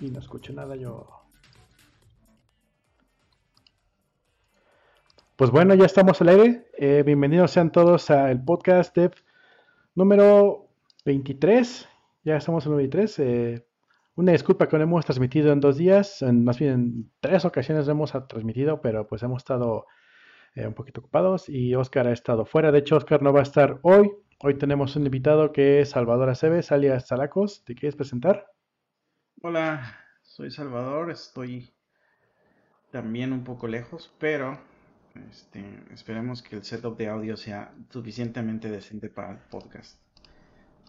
Y no escucho nada yo. Pues bueno, ya estamos al aire. Eh, bienvenidos sean todos al podcast de número 23. Ya estamos en el 23. Eh, una disculpa que no hemos transmitido en dos días, en, más bien en tres ocasiones hemos transmitido, pero pues hemos estado eh, un poquito ocupados y Oscar ha estado fuera. De hecho, Oscar no va a estar hoy. Hoy tenemos un invitado que es Salvador Aceves, alias Salacos. ¿Te quieres presentar? Hola, soy Salvador. Estoy también un poco lejos, pero este, esperemos que el setup de audio sea suficientemente decente para el podcast.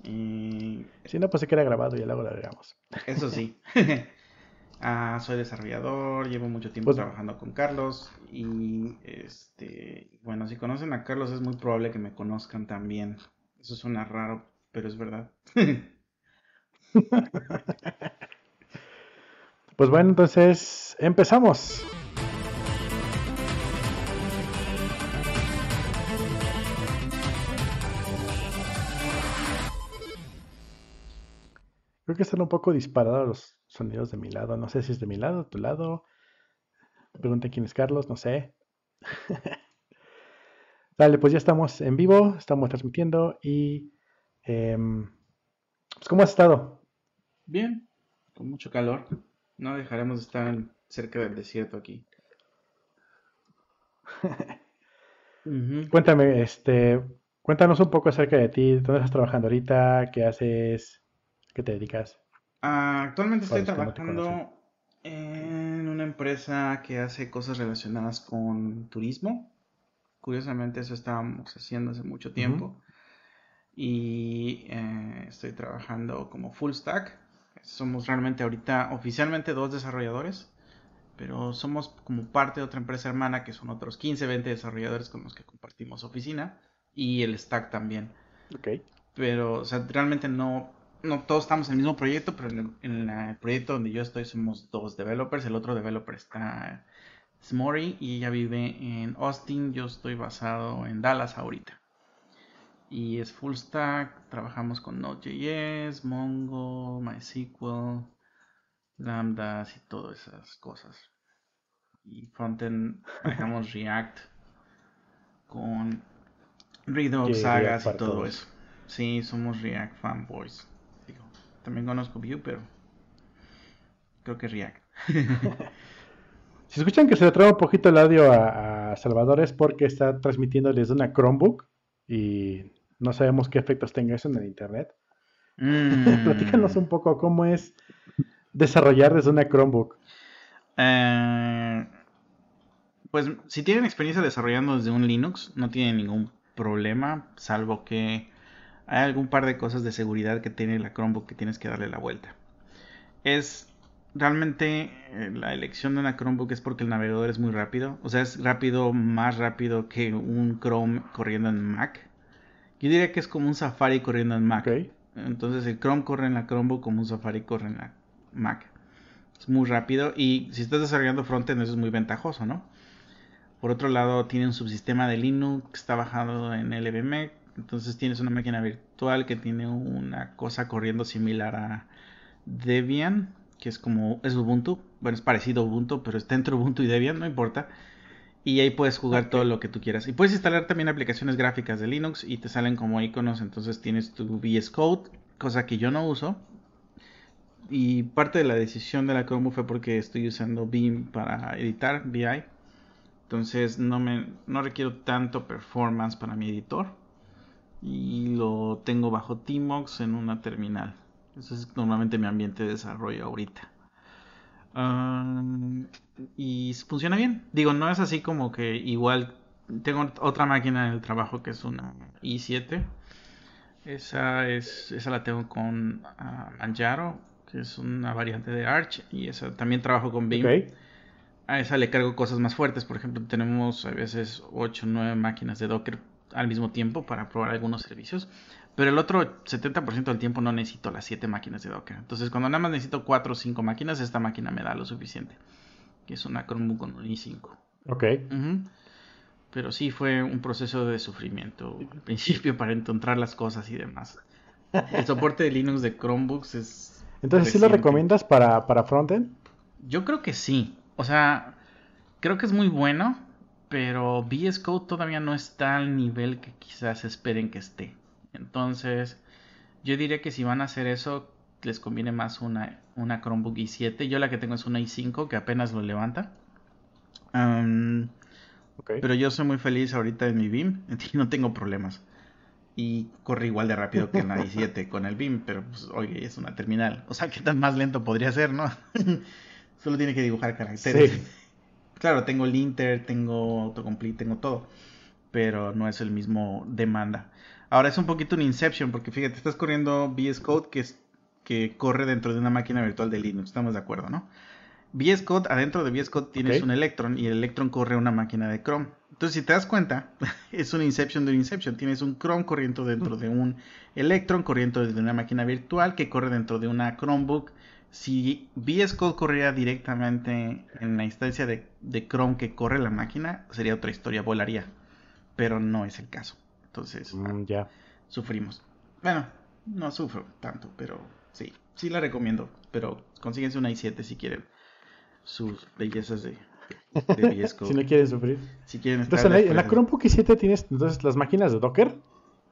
Y... Si no, pues se queda grabado y luego lo agregamos. Eso sí. ah, soy desarrollador, llevo mucho tiempo pues trabajando con Carlos y este, bueno, si conocen a Carlos es muy probable que me conozcan también. Eso suena raro, pero es verdad. pues bueno, entonces empezamos. Creo que están un poco disparados los sonidos de mi lado. No sé si es de mi lado, tu lado. Pregunta quién es Carlos, no sé. Vale, pues ya estamos en vivo, estamos transmitiendo y... Em, pues, ¿Cómo has estado? Bien, con mucho calor. No dejaremos de estar cerca del desierto aquí. Cuéntame, este, cuéntanos un poco acerca de ti, dónde estás trabajando ahorita, qué haces, qué te dedicas. Ah, actualmente estoy trabajando en una empresa que hace cosas relacionadas con turismo. Curiosamente eso estábamos haciendo hace mucho tiempo. Y eh, estoy trabajando como full stack. Somos realmente ahorita oficialmente dos desarrolladores. Pero somos como parte de otra empresa hermana que son otros 15, 20 desarrolladores con los que compartimos oficina. Y el stack también. Ok. Pero, o sea, realmente no no todos estamos en el mismo proyecto, pero en el, proyecto donde yo estoy somos dos developers. El otro developer está Smori y ella vive en Austin. Yo estoy basado en Dallas ahorita. Y es full stack. Trabajamos con Node.js, Mongo, MySQL, Lambdas y todas esas cosas. Y frontend manejamos React con Redux, Sagas y todo eso. Sí, somos React fanboys. También conozco Vue, pero creo que React. si escuchan que se le trae un poquito el audio a, Salvador es porque está transmitiendo desde una Chromebook y no sabemos qué efectos tenga eso en el internet. Mm. Platícanos un poco cómo es desarrollar desde una Chromebook. Eh, pues si tienen experiencia desarrollando desde un Linux, no tienen ningún problema, salvo que hay algún par de cosas de seguridad que tiene la Chromebook que tienes que darle la vuelta. Es realmente eh, la elección de una Chromebook es porque el navegador es muy rápido. O sea, es rápido, más rápido que un Chrome corriendo en Mac. Yo diría que es como un Safari corriendo en Mac. Entonces el Chrome corre en la Chromebook como un Safari corre en la Mac. Es muy rápido y si estás desarrollando frontend eso es muy ventajoso, ¿no? Por otro lado, tiene un subsistema de Linux que está bajado en LVME entonces tienes una máquina virtual que tiene una cosa corriendo similar a Debian, que es como es Ubuntu. Bueno, es parecido a Ubuntu, pero está entre Ubuntu y Debian, no importa. Y ahí puedes jugar todo lo que tú quieras. Y puedes instalar también aplicaciones gráficas de Linux y te salen como iconos. Entonces tienes tu VS Code, cosa que yo no uso. Y parte de la decisión de la Chromebook fue porque estoy usando Beam para editar VI. Entonces no me no requiero tanto performance para mi editor y lo tengo bajo Tmox en una terminal. Ese es normalmente mi ambiente de desarrollo ahorita. Y funciona bien. Digo, no es así como que igual tengo otra máquina en el trabajo que es una i7. Esa es esa la tengo con uh, Manjaro, que es una variante de Arch y esa también trabajo con Beam. A esa le cargo cosas más fuertes, por ejemplo, tenemos a veces 8 o 9 máquinas de Docker al mismo tiempo para probar algunos servicios. Pero el otro 70% del tiempo no necesito las 7 máquinas de Docker. Entonces, cuando nada más necesito 4 o 5 máquinas, esta máquina me da lo suficiente. Que es una Chromebook con un i5. Ok. Pero sí fue un proceso de sufrimiento al principio para encontrar las cosas y demás. El soporte de Linux de Chromebooks es. Entonces, ¿sí lo recomiendas para, para frontend? Yo creo que sí. O sea, creo que es muy bueno, pero VS Code todavía no está al nivel que quizás esperen que esté. Entonces, yo diría que si van a hacer eso, les conviene más una, una Chromebook i7. Yo la que tengo es una i5 que apenas lo levanta. Pero yo soy muy feliz ahorita en mi BIM y no tengo problemas. Y corre igual de rápido que en la i7 con el BIM, pero pues, oye, es una terminal. O sea, ¿qué tan más lento podría ser, no? Solo tiene que dibujar caracteres. Claro, tengo el Inter, tengo autocomplete, tengo todo. Pero no es el mismo demanda. Ahora es un poquito un Inception, porque fíjate, estás corriendo VS Code que, es, que corre dentro de una máquina virtual de Linux, estamos de acuerdo, ¿no? VS Code, adentro de VS Code tienes un Electron y el Electron corre una máquina de Chrome. Entonces, si te das cuenta, es un Inception de un Inception. Tienes un Chrome corriendo dentro de un Electron, corriendo desde una máquina virtual que corre dentro de una Chromebook. Si VS Code corriera directamente en la instancia de, Chrome que corre la máquina, sería otra historia, volaría. Pero no es el caso. Entonces, mm, ya. sufrimos. Bueno, no sufro tanto, pero sí, sí la recomiendo. Pero consíguense una i7 si quieren sus bellezas de, de si no quieren sufrir. Si quieren entonces, en la, Chromebook i7 tienes entonces las máquinas de Docker.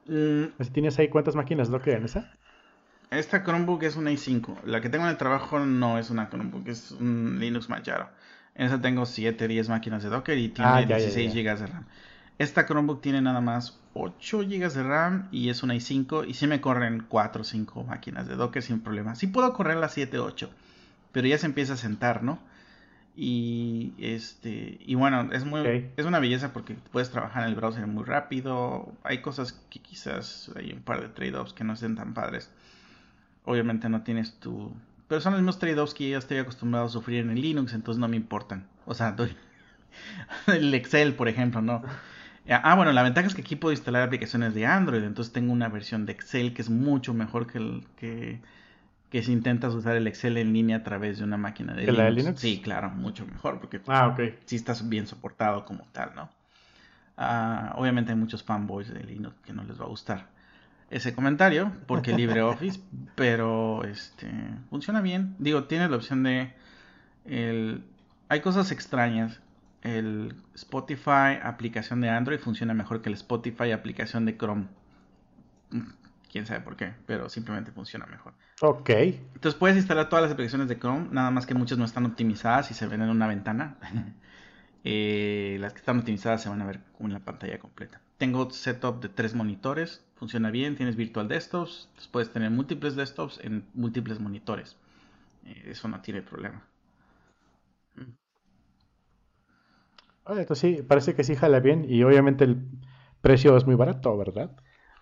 Mm. ¿Tienes ahí cuántas máquinas Docker en esa? Esta Chromebook es una i5. La que tengo en el trabajo no es una Chromebook, es un Linux Manjaro. En esa tengo 7, 10 máquinas de Docker y tiene 16 ah, GB de RAM. Esta Chromebook tiene nada más 8 GB de RAM y es una i5 y sí me corren 4 o 5 máquinas de Docker sin problema. Sí puedo correr las 7, 8, pero ya se empieza a sentar, ¿no? Y este y bueno, es muy es una belleza porque puedes trabajar en el browser muy rápido. Hay cosas que quizás hay un par de trade-offs que no estén tan padres. Obviamente no tienes tu pero son los mismos trade-offs que ya estoy acostumbrado a sufrir en el Linux, entonces no me importan. O sea, el Excel, por ejemplo, no. Ah, bueno, la ventaja es que aquí puedo instalar aplicaciones de Android, entonces tengo una versión de Excel que es mucho mejor que el que que si intentas usar el Excel en línea a través de una máquina de, Linux. La de Linux. Sí, claro, mucho mejor, porque ah, okay. sí estás bien soportado como tal, ¿no? Ah, obviamente hay muchos fanboys de Linux que no les va a gustar ese comentario, porque LibreOffice, pero este funciona bien. Digo, tiene la opción de el, hay cosas extrañas. El Spotify aplicación de Android funciona mejor que el Spotify aplicación de Chrome quién sabe por qué, pero simplemente funciona mejor. Ok. Entonces puedes instalar todas las aplicaciones de Chrome, nada más que muchas no están optimizadas y se ven en una ventana. Eh, las que están optimizadas se van a ver en la pantalla completa. Tengo setup de tres monitores, funciona bien, tienes virtual desktops, puedes tener múltiples desktops en múltiples monitores. Eh, eso no tiene problema. Esto sí, parece que sí jala bien y obviamente el precio es muy barato, ¿verdad?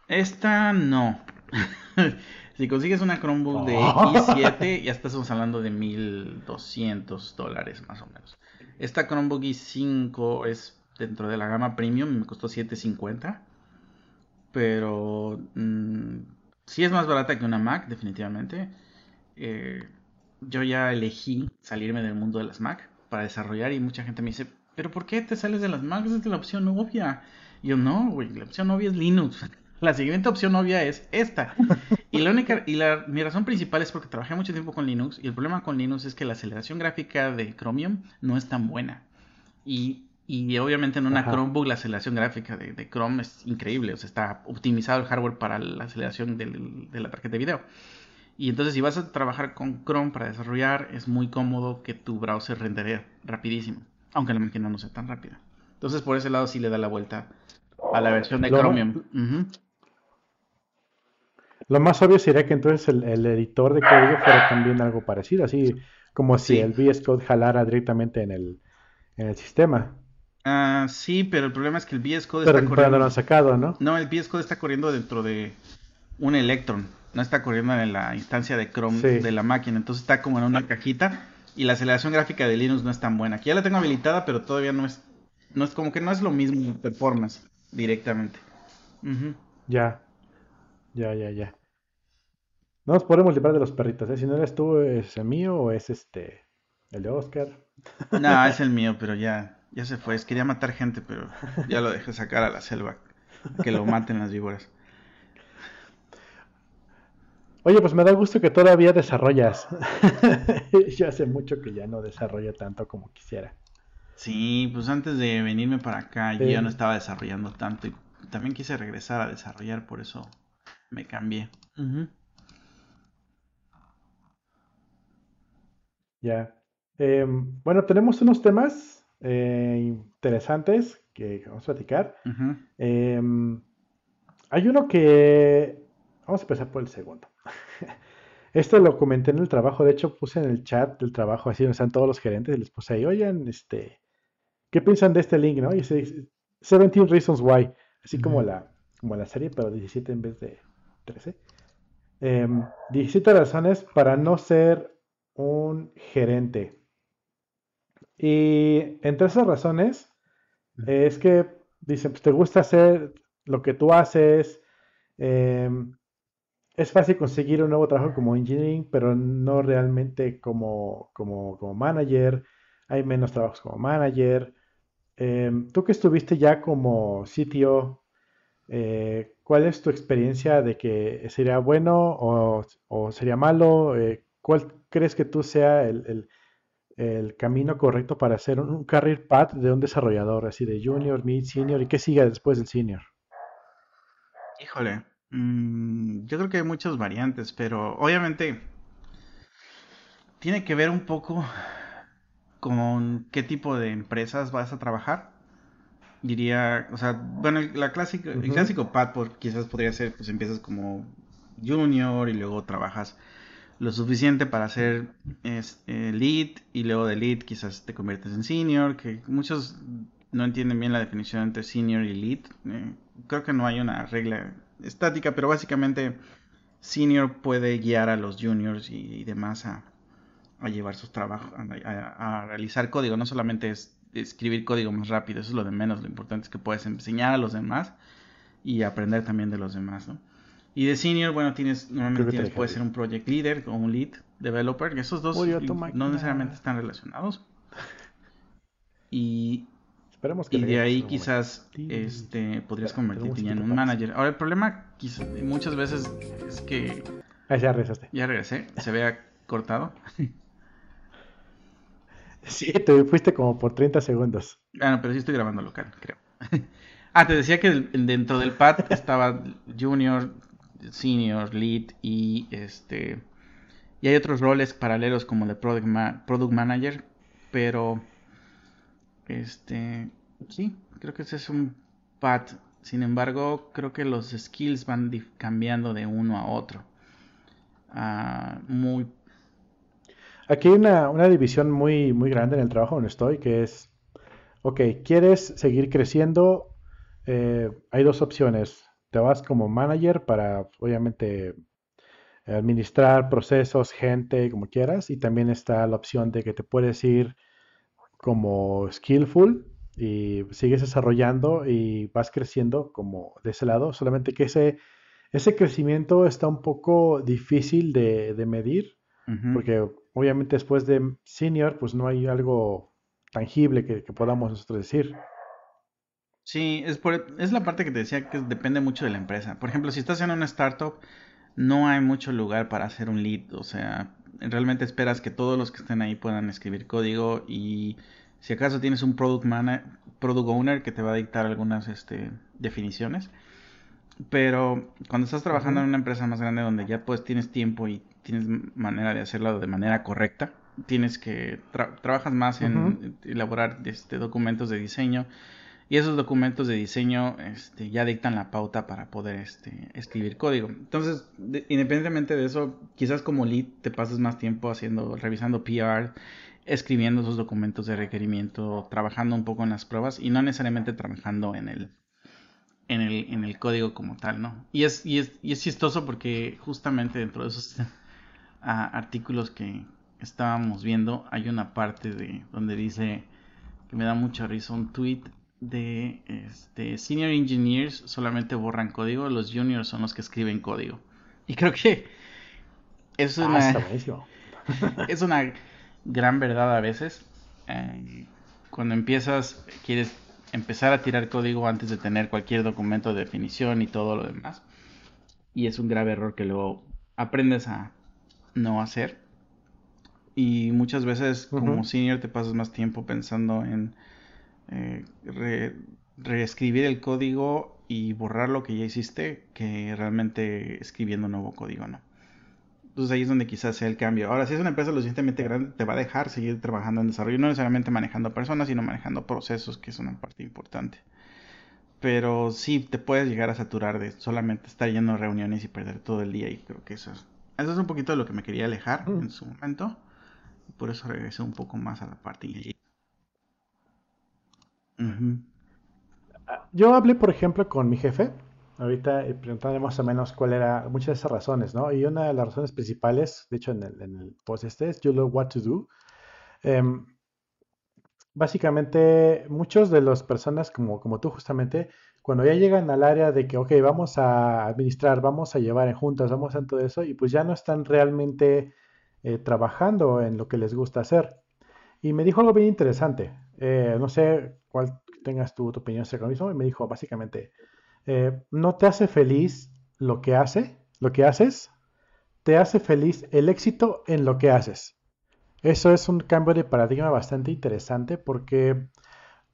Esta no. si consigues una Chromebook de i7, ya estamos hablando de 1200 dólares más o menos. Esta Chromebook i5 es dentro de la gama premium, me costó 750. Pero mm, sí es más barata que una Mac, definitivamente. Eh, yo ya elegí salirme del mundo de las Mac para desarrollar y mucha gente me dice, pero ¿por qué te sales de las Macs? Es la opción obvia. Y yo no, güey, la opción obvia es Linux. La siguiente opción obvia es esta. Y la única y la, mi razón principal es porque trabajé mucho tiempo con Linux y el problema con Linux es que la aceleración gráfica de Chromium no es tan buena. Y, y obviamente en una Chromebook la aceleración gráfica de, de, Chrome es increíble, o sea, está optimizado el hardware para la aceleración de la tarjeta de video. Y entonces si vas a trabajar con Chrome para desarrollar, es muy cómodo que tu browser rendere rapidísimo, aunque la máquina no sea tan rápida. Entonces por ese lado sí le da la vuelta a la versión de Chromium. Lo más obvio sería que entonces el, editor de código fuera también algo parecido, así como si el VS Code jalara directamente en el, en el sistema. Ah, sí, pero el problema es que el VS Code está corriendo. Pero lo han sacado, ¿no? No, el VS Code está corriendo dentro de un Electron. No está corriendo en la instancia de Chrome de la máquina. Entonces está como en una cajita. Y la aceleración gráfica de Linux no es tan buena. Aquí ya la tengo habilitada, pero todavía no es. No es como que no es lo mismo performance directamente. Ya. Ya, ya, ya. No nos podemos librar de los perritos, ¿eh? Si no eres tú, ¿es el mío o es este el de Oscar? No, es el mío, pero ya, ya se fue. Es, quería matar gente, pero ya lo dejé sacar a la selva. Que lo maten las víboras. Oye, pues me da gusto que todavía desarrollas. Yo hace mucho que ya no desarrollo tanto como quisiera. Sí, pues antes de venirme para acá yo ya no estaba desarrollando tanto y también quise regresar a desarrollar, por eso me cambié. Ya. Em, bueno, tenemos unos temas eh, interesantes que vamos a platicar. Em, hay uno que... Vamos a empezar por el segundo. Esto lo comenté en el trabajo, de hecho puse en el chat del trabajo, así donde están todos los gerentes, y les puse ahí, oigan, este, ¿qué piensan de este link, no? Y dice, 17 Reasons Why, así como, la, como la serie, pero 17 en vez de 13. 17 em, razones para no ser un gerente. Y entre esas razones es que dicen, pues te gusta hacer lo que tú haces, em, es fácil conseguir un nuevo trabajo como engineering, pero no realmente como, como, como manager. Hay menos trabajos como manager. Em, tú que estuviste ya como sitio, eh, ¿cuál es tu experiencia de que sería bueno o, sería malo? Eh, ¿Cuál crees que tú sea el, camino correcto para hacer un, career path de un desarrollador, así de junior, mid, senior y qué siga después del senior? Híjole, Mm, yo creo que hay muchas variantes, pero obviamente tiene que ver un poco con qué tipo de empresas vas a trabajar. Diría, o sea, bueno, la clásica, el clásico path por, quizás podría ser, pues empiezas como junior y luego trabajas lo suficiente para ser es, eh, lead y luego de lead quizás te conviertes en senior, que muchos no entienden bien la definición entre senior y lead. Eh, creo que no hay una regla estática, pero básicamente senior puede guiar a los juniors y, demás a, llevar sus trabajos, a, realizar código. No solamente es escribir código más rápido, eso es lo de menos. Lo importante es que puedes enseñar a los demás y aprender también de los demás, ¿no? Y de senior, bueno, tienes, normalmente tienes, puede ser un project leader o un lead developer, esos dos no necesariamente están relacionados. Y y de ahí quizás este, podrías convertirte en un manager. Ahora, el problema quizás, muchas veces es que... Ah, ya regresaste. Ya regresé. Se vea cortado. Sí, te fuiste como por 30 segundos. Ah, no, pero sí estoy grabando local, creo. ah, te decía que dentro del pad estaba junior, senior, lead y este... Y hay otros roles paralelos como de product, product manager, pero este, sí, creo que ese es un pad. Sin embargo, creo que los skills van cambiando de uno a otro. Ah, muy. Aquí hay una, división muy, muy grande en el trabajo donde estoy, que es, ok, ¿quieres seguir creciendo? Eh, hay dos opciones. Te vas como manager para, obviamente, administrar procesos, gente, como quieras, y también está la opción de que te puedes ir como skillful y sigues desarrollando y vas creciendo como de ese lado, solamente que ese, ese crecimiento está un poco difícil de, medir, porque obviamente después de senior, pues no hay algo tangible que, podamos nosotros decir. Sí, es, por, es la parte que te decía que depende mucho de la empresa. Por ejemplo, si estás en una startup, no hay mucho lugar para hacer un lead, o sea, realmente esperas que todos los que estén ahí puedan escribir código y si acaso tienes un product, product owner que te va a dictar algunas este, definiciones. Pero cuando estás trabajando en una empresa más grande donde ya pues tienes tiempo y tienes manera de hacerlo de manera correcta, tienes que trabajas más en elaborar este, documentos de diseño y esos documentos de diseño este, ya dictan la pauta para poder este, escribir código. Entonces, independientemente de eso, quizás como lead te pases más tiempo haciendo, revisando PR, escribiendo esos documentos de requerimiento, trabajando un poco en las pruebas y no necesariamente trabajando en el, en el, en el código como tal, ¿no? Y es, y es, y es chistoso porque justamente dentro de esos artículos que estábamos viendo hay una parte de donde dice que me da mucha risa un tweet de este, senior engineers solamente borran código, los juniors son los que escriben código. Y creo que es ah, una, es una gran verdad a veces. Eh, cuando empiezas, quieres empezar a tirar código antes de tener cualquier documento de definición y todo lo demás. Y es un grave error que luego aprendes a no hacer. Y muchas veces como senior te pasas más tiempo pensando en eh, reescribir el código y borrar lo que ya hiciste que realmente escribiendo nuevo código, ¿no? Entonces ahí es donde quizás sea el cambio. Ahora, si es una empresa lo suficientemente grande, te va a dejar seguir trabajando en desarrollo, no necesariamente manejando personas, sino manejando procesos, que es una parte importante. Pero sí, te puedes llegar a saturar de solamente estar yendo a reuniones y perder todo el día. Y creo que eso es, eso es un poquito de lo que me quería alejar en su momento. Por eso regresé un poco más a la parte yo hablé, por ejemplo, con mi jefe, ahorita eh, preguntándole más o menos cuál era muchas de esas razones, ¿no? Y una de las razones principales, de hecho en el, post este, es You Know What to Do. Em, básicamente, muchos de las personas como, como tú justamente, cuando ya llegan al área de que, ok, vamos a administrar, vamos a llevar en juntas, vamos a todo eso, y pues ya no están realmente eh, trabajando en lo que les gusta hacer. Y me dijo algo bien interesante. Eh, no sé cuál tengas tu, opinión acerca mismo. Y me dijo básicamente, eh, no te hace feliz lo que hace, lo que haces, te hace feliz el éxito en lo que haces. Eso es un cambio de paradigma bastante interesante porque,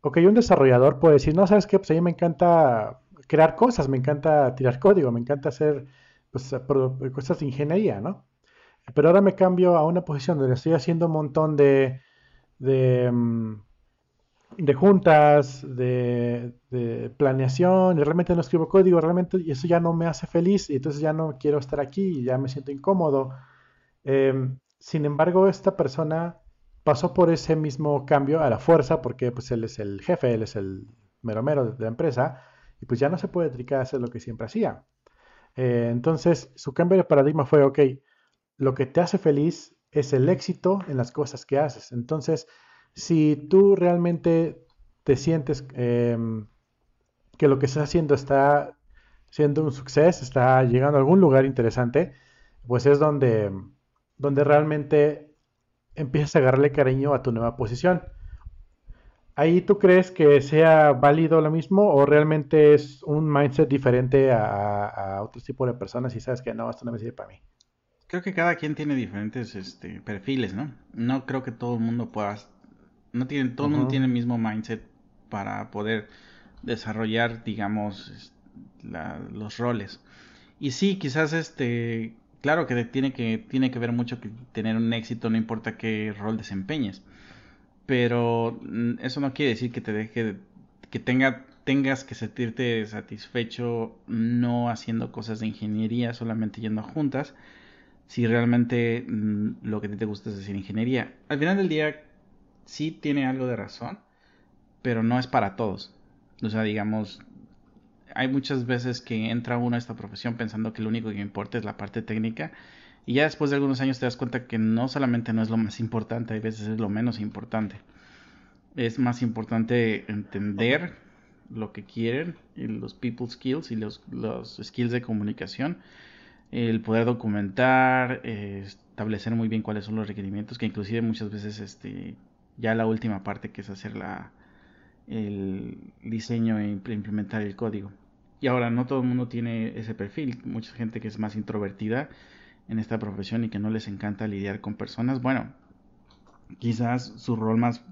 ok, un desarrollador puede decir, no, sabes qué, pues a mí me encanta crear cosas, me encanta tirar código, me encanta hacer pues, cosas de ingeniería, ¿no? Pero ahora me cambio a una posición donde estoy haciendo un montón de, de, mm, de juntas, de, planeación, y realmente no escribo código, realmente eso ya no me hace feliz y entonces ya no quiero estar aquí ya me siento incómodo. Em, sin embargo, esta persona pasó por ese mismo cambio a la fuerza porque pues él es el jefe, él es el mero mero de la empresa y pues ya no se puede dedicar a hacer lo que siempre hacía. Eh, entonces, su cambio de paradigma fue, ok, lo que te hace feliz es el éxito en las cosas que haces. Entonces, si tú realmente te sientes em, que lo que estás haciendo está siendo un suceso, está llegando a algún lugar interesante, pues es donde, donde realmente empiezas a agarrarle cariño a tu nueva posición. ¿Ahí tú crees que sea válido lo mismo o realmente es un mindset diferente a, a otro tipo de personas y sabes que no, esto no me sirve para mí? Creo que cada quien tiene diferentes este, perfiles, ¿no? No creo que todo el mundo pueda... No tiene, todo el mundo tiene el mismo mindset para poder desarrollar, digamos, los roles. Y sí, quizás este... Claro que tiene que, tiene que ver mucho que tener un éxito, no importa qué rol desempeñes. Pero mm, eso no quiere decir que te deje... Que tenga tengas que sentirte satisfecho no haciendo cosas de ingeniería, solamente yendo juntas, si realmente mm, lo que te gusta es decir ingeniería. Al final del día sí tiene algo de razón, pero no es para todos. O sea, digamos, hay muchas veces que entra uno a esta profesión pensando que lo único que importa es la parte técnica y ya después de algunos años te das cuenta que no solamente no es lo más importante, hay veces es lo menos importante. Es más importante entender lo que quieren, los people skills y los, los skills de comunicación el poder documentar, eh, establecer muy bien cuáles son los requerimientos, que inclusive muchas veces este, ya la última parte que es hacer la, el diseño e implementar el código. Y ahora no todo el mundo tiene ese perfil, mucha gente que es más introvertida en esta profesión y que no les encanta lidiar con personas, bueno, quizás su rol más,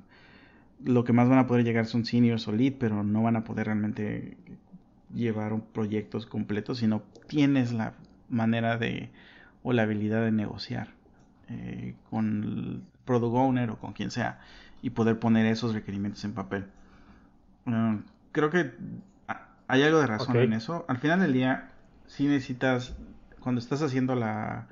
lo que más van a poder llegar son seniors o lead, pero no van a poder realmente llevar proyectos completos si no tienes la manera de o la habilidad de negociar eh, con product owner o con quien sea y poder poner esos requerimientos en papel. Mm, creo que hay algo de razón en eso. Al final del día, si necesitas, cuando estás haciendo la,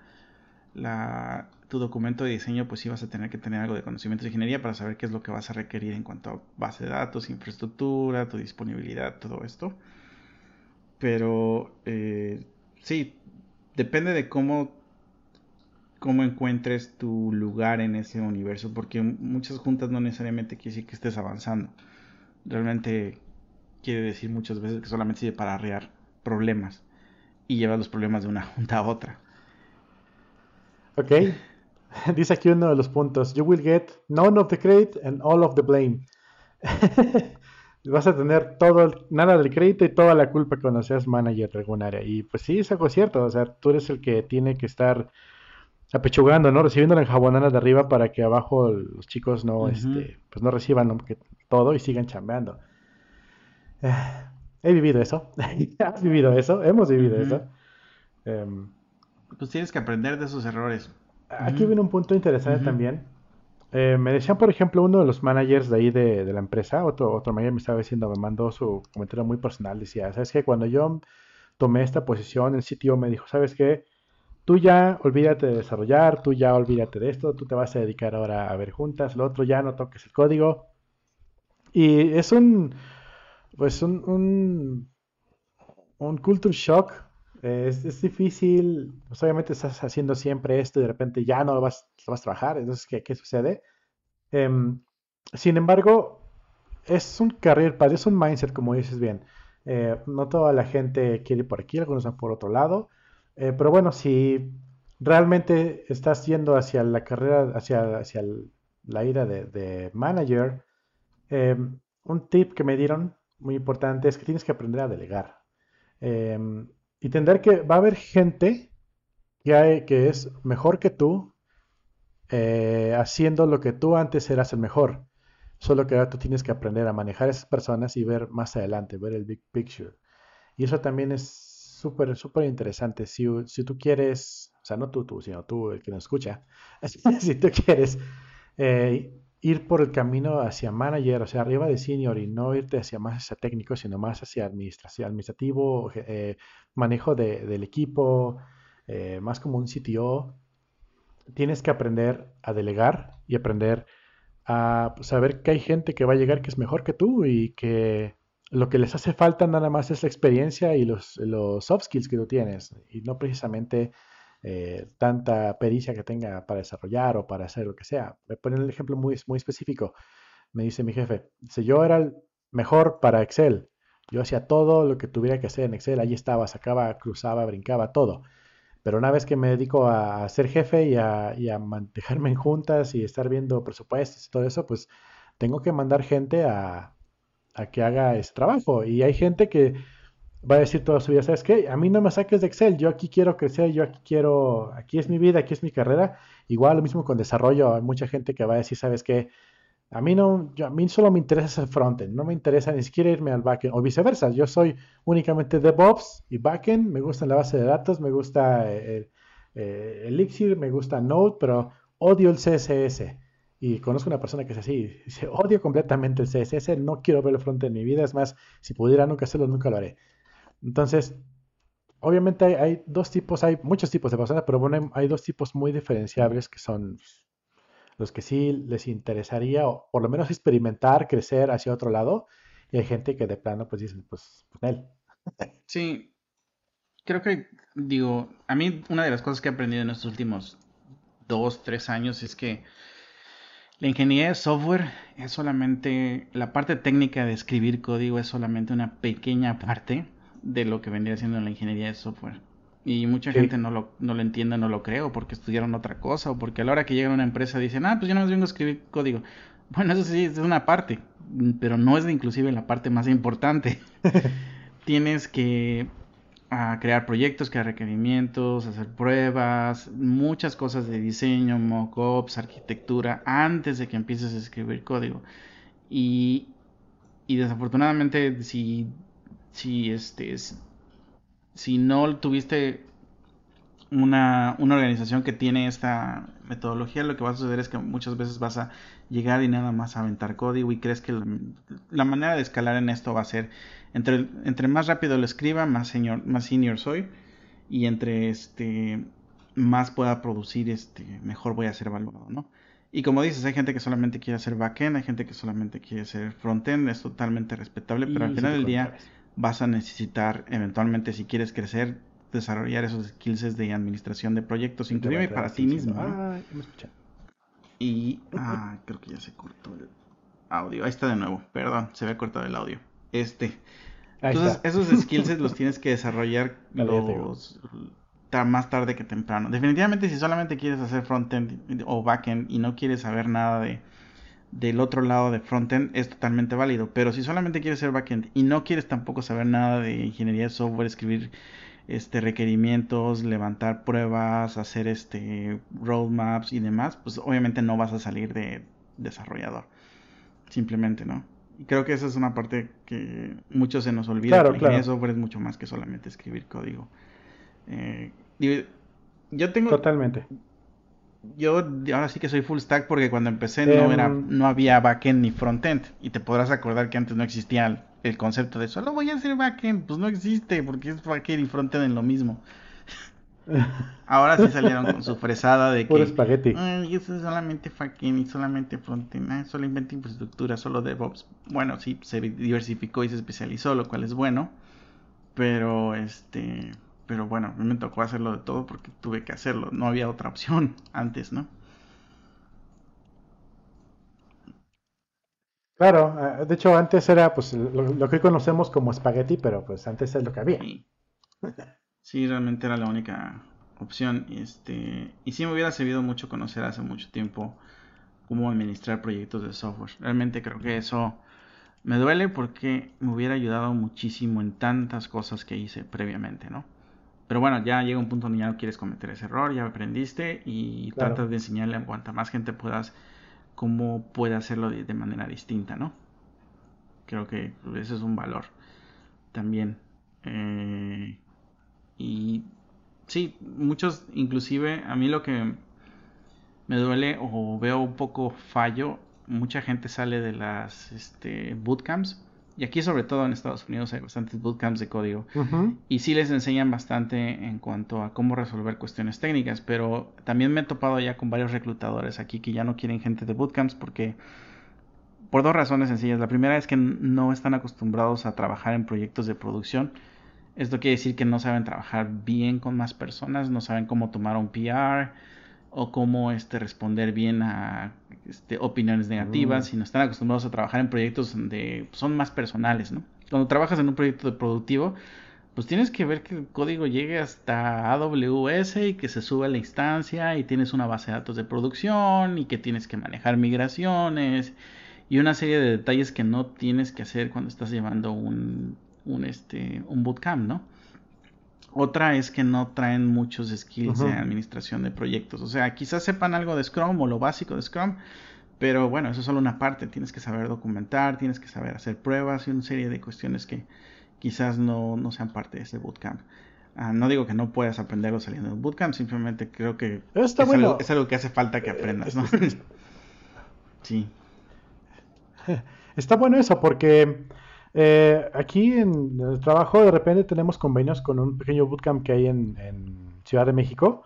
la, tu documento de diseño, pues sí vas a tener que tener algo de conocimiento de ingeniería para saber qué es lo que vas a requerir en cuanto a base de datos, infraestructura, tu disponibilidad, todo esto. Pero eh, sí, depende de cómo, cómo encuentres tu lugar en ese universo, porque muchas juntas no necesariamente quiere decir que estés avanzando. Realmente quiere decir muchas veces que solamente sirve para arrear problemas y llevar los problemas de una junta a otra. Ok. Dice aquí uno de los puntos. You will get none of the credit and all of the blame. vas a tener todo, nada del crédito y toda la culpa cuando seas manager de algún área. Y pues sí, es algo cierto, o sea, tú eres el que tiene que estar apechugando, ¿no? Recibiendo la enjabonada de arriba para que abajo los chicos no, este, pues no reciban todo y sigan chambeando. he vivido eso, has vivido eso, hemos vivido eso. Em, pues tienes que aprender de esos errores. Aquí viene un punto interesante también. Eh, me decían, por ejemplo, uno de los managers de ahí de, la empresa, otro, otro manager me estaba diciendo, me mandó su comentario muy personal, decía, ¿sabes qué? Cuando yo tomé esta posición, el sitio me dijo, ¿sabes qué? Tú ya olvídate de desarrollar, tú ya olvídate de esto, tú te vas a dedicar ahora a ver juntas, lo otro ya no toques el código. Y es un, pues un, un, un culture shock es, difícil, pues obviamente estás haciendo siempre esto y de repente ya no lo vas, vas a trabajar, entonces, ¿qué, qué sucede? Em, sin embargo, es un career path, es un mindset, como dices bien. Eh, no toda la gente quiere ir por aquí, algunos van por otro lado, eh, pero bueno, si realmente estás yendo hacia la carrera, hacia, hacia la ira de, manager, em, un tip que me dieron muy importante es que tienes que aprender a delegar. Em, y entender que va a haber gente que, que es mejor que tú eh, haciendo lo que tú antes eras el mejor. Solo que ahora tú tienes que aprender a manejar a esas personas y ver más adelante, ver el big picture. Y eso también es súper, súper interesante. Si, si, tú quieres, o sea, no tú, tú, sino tú, el que nos escucha, si tú quieres eh, ir por el camino hacia manager, o sea, arriba de senior y no irte hacia más hacia técnico, sino más hacia administrativo, eh, manejo del equipo, eh, más como un CTO, tienes que aprender a delegar y aprender a saber que hay gente que va a llegar que es mejor que tú y que lo que les hace falta nada más es la experiencia y los, los soft skills que tú tienes y no precisamente eh, tanta pericia que tenga para desarrollar o para hacer lo que sea. Me ponen el ejemplo muy, muy específico. Me dice mi jefe, si yo era el mejor para Excel, yo hacía todo lo que tuviera que hacer en Excel, allí estaba, sacaba, cruzaba, brincaba, todo. Pero una vez que me dedico a ser jefe y a, y a manejarme en juntas y estar viendo presupuestos y todo eso, pues tengo que mandar gente a, a que haga ese trabajo. Y hay gente que va a decir toda su vida, ¿sabes qué? A mí no me saques de Excel, yo aquí quiero crecer, yo aquí quiero, aquí es mi vida, aquí es mi carrera. Igual lo mismo con desarrollo, hay mucha gente que va a decir, ¿sabes qué? A mí no, a mí solo me interesa el frontend, no me interesa ni siquiera irme al backend, o viceversa, yo soy únicamente DevOps y backend, me gusta la base de datos, me gusta eh, eh, Elixir, me gusta Node, pero odio el CSS. Y conozco una persona que es así, dice, odio completamente el CSS, no quiero ver el frontend en mi vida, es más, si pudiera nunca hacerlo, nunca lo haré. Entonces, obviamente hay, dos tipos, hay muchos tipos de personas, pero bueno, hay, dos tipos muy diferenciables que son los que sí les interesaría, o por lo menos experimentar, crecer hacia otro lado, y hay gente que de plano pues dicen, pues, él. Sí, creo que, digo, a mí una de las cosas que he aprendido en estos últimos dos, tres años es que la ingeniería de software es solamente, la parte técnica de escribir código es solamente una pequeña parte de lo que vendría siendo la ingeniería de software. Y mucha gente no lo, no lo entiende, no lo creo, porque estudiaron otra cosa, o porque a la hora que llegan a una empresa dicen, ah, pues yo no me vengo a escribir código. Bueno, eso sí es una parte, pero no es inclusive la parte más importante. Tienes que ah, crear proyectos, crear requerimientos, hacer pruebas, muchas cosas de diseño, mockups, arquitectura, antes de que empieces a escribir código. Y, y desafortunadamente, si si este si no tuviste una, una, organización que tiene esta metodología, lo que va a suceder es que muchas veces vas a llegar y nada más a aventar código y crees que la, manera de escalar en esto va a ser entre, entre más rápido lo escriba, más senior, más senior soy y entre este más pueda producir, este mejor voy a ser evaluado, ¿no? Y como dices, hay gente que solamente quiere hacer backend, hay gente que solamente quiere hacer frontend, es totalmente respetable, pero al final del día vas a necesitar eventualmente si quieres crecer desarrollar esos skills de administración de proyectos inclusive para ti mismo y ah, creo que ya se cortó el audio. Ahí está de nuevo perdón se ve cortado el audio. Este entonces esos skills los tienes que desarrollar los más tarde que temprano. Definitivamente si solamente quieres hacer frontend o backend y no quieres saber nada de del otro lado de frontend es totalmente válido. Pero si solamente quieres ser backend y no quieres tampoco saber nada de ingeniería de software, escribir este requerimientos, levantar pruebas, hacer este roadmaps y demás, pues obviamente no vas a salir de desarrollador. Simplemente, ¿no? Y creo que esa es una parte que muchos se nos olvida. Claro, que de software es mucho más que solamente escribir código. Eh, yo tengo. Totalmente. Yo ahora sí que soy full stack porque cuando empecé no era, em, no había backend ni frontend. Y te podrás acordar que antes no existía el, concepto de solo voy a hacer backend. Pues no existe, porque es backend y frontend en lo mismo. Ahora sí salieron con su fresada de que. espagueti. Ay, eso es solamente backend y solamente frontend. Ah, solamente infraestructura, solo DevOps. Bueno, sí, se diversificó y se especializó, lo cual es bueno. Pero este pero bueno, a mí me tocó hacerlo de todo porque tuve que hacerlo. No había otra opción antes, ¿no? Claro, eh, de hecho antes era pues lo, que hoy conocemos como espagueti, pero pues antes es lo que había. Sí. realmente era la única opción. Este, y sí me hubiera servido mucho conocer hace mucho tiempo cómo administrar proyectos de software. Realmente creo que eso me duele porque me hubiera ayudado muchísimo en tantas cosas que hice previamente, ¿no? Pero bueno, ya llega un punto donde ya no quieres cometer ese error, ya aprendiste y tratas de enseñarle a cuanta más gente puedas cómo puede hacerlo de, manera distinta, ¿no? Creo que ese es un valor también. Eh, y sí, muchos, inclusive a mí lo que me duele o veo un poco fallo, mucha gente sale de las este, bootcamps y aquí sobre todo en Estados Unidos hay bastantes bootcamps de código. Y sí les enseñan bastante en cuanto a cómo resolver cuestiones técnicas. Pero también me he topado ya con varios reclutadores aquí que ya no quieren gente de bootcamps porque... Por dos razones sencillas. La primera es que no están acostumbrados a trabajar en proyectos de producción. Esto quiere decir que no saben trabajar bien con más personas, no saben cómo tomar un PR o cómo este, responder bien a este, opiniones negativas, mm. y no están acostumbrados a trabajar en proyectos donde son más personales, ¿no? Cuando trabajas en un proyecto productivo, pues tienes que ver que el código llegue hasta AWS y que se suba a la instancia y tienes una base de datos de producción y que tienes que manejar migraciones y una serie de detalles que no tienes que hacer cuando estás llevando un, un, este, un bootcamp, ¿no? Otra es que no traen muchos skills de administración de proyectos. O sea, quizás sepan algo de Scrum o lo básico de Scrum, pero bueno, eso es solo una parte. Tienes que saber documentar, tienes que saber hacer pruebas y una serie de cuestiones que quizás no, sean parte de ese bootcamp. Ah, no digo que no puedas aprenderlo saliendo de un bootcamp, simplemente creo que es, algo, es, algo, que hace falta que aprendas, ¿no? sí. Está bueno eso porque eh, aquí en el trabajo de repente tenemos convenios con un pequeño bootcamp que hay en, Ciudad de México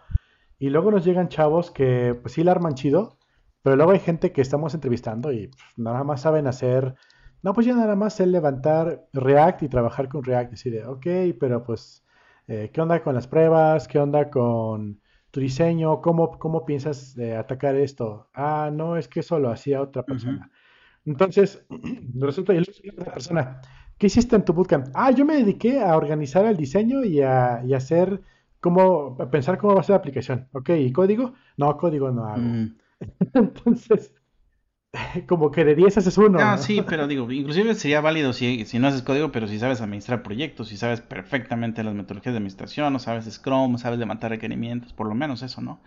y luego nos llegan chavos que pues sí la arman chido, pero luego hay gente que estamos entrevistando y pues, nada más saben hacer, no pues ya nada más es levantar React y trabajar con React y decir, ok, pero pues, eh, ¿qué onda con las pruebas? ¿Qué onda con tu diseño? ¿Cómo, cómo piensas de atacar esto? Ah, no, es que eso lo hacía otra persona. Entonces, resulta que la persona, ¿qué hiciste en tu bootcamp? Ah, yo me dediqué a organizar el diseño y a, hacer cómo, a pensar cómo va a ser la aplicación. ¿Ok? ¿Y código? No, código no hago. Mm. Entonces, como que de 10 haces uno. Ah, sí, pero digo, inclusive sería válido si, si no haces código, pero si sabes administrar proyectos, si sabes perfectamente las metodologías de administración, o sabes Scrum, sabes levantar requerimientos, por lo menos eso, ¿no?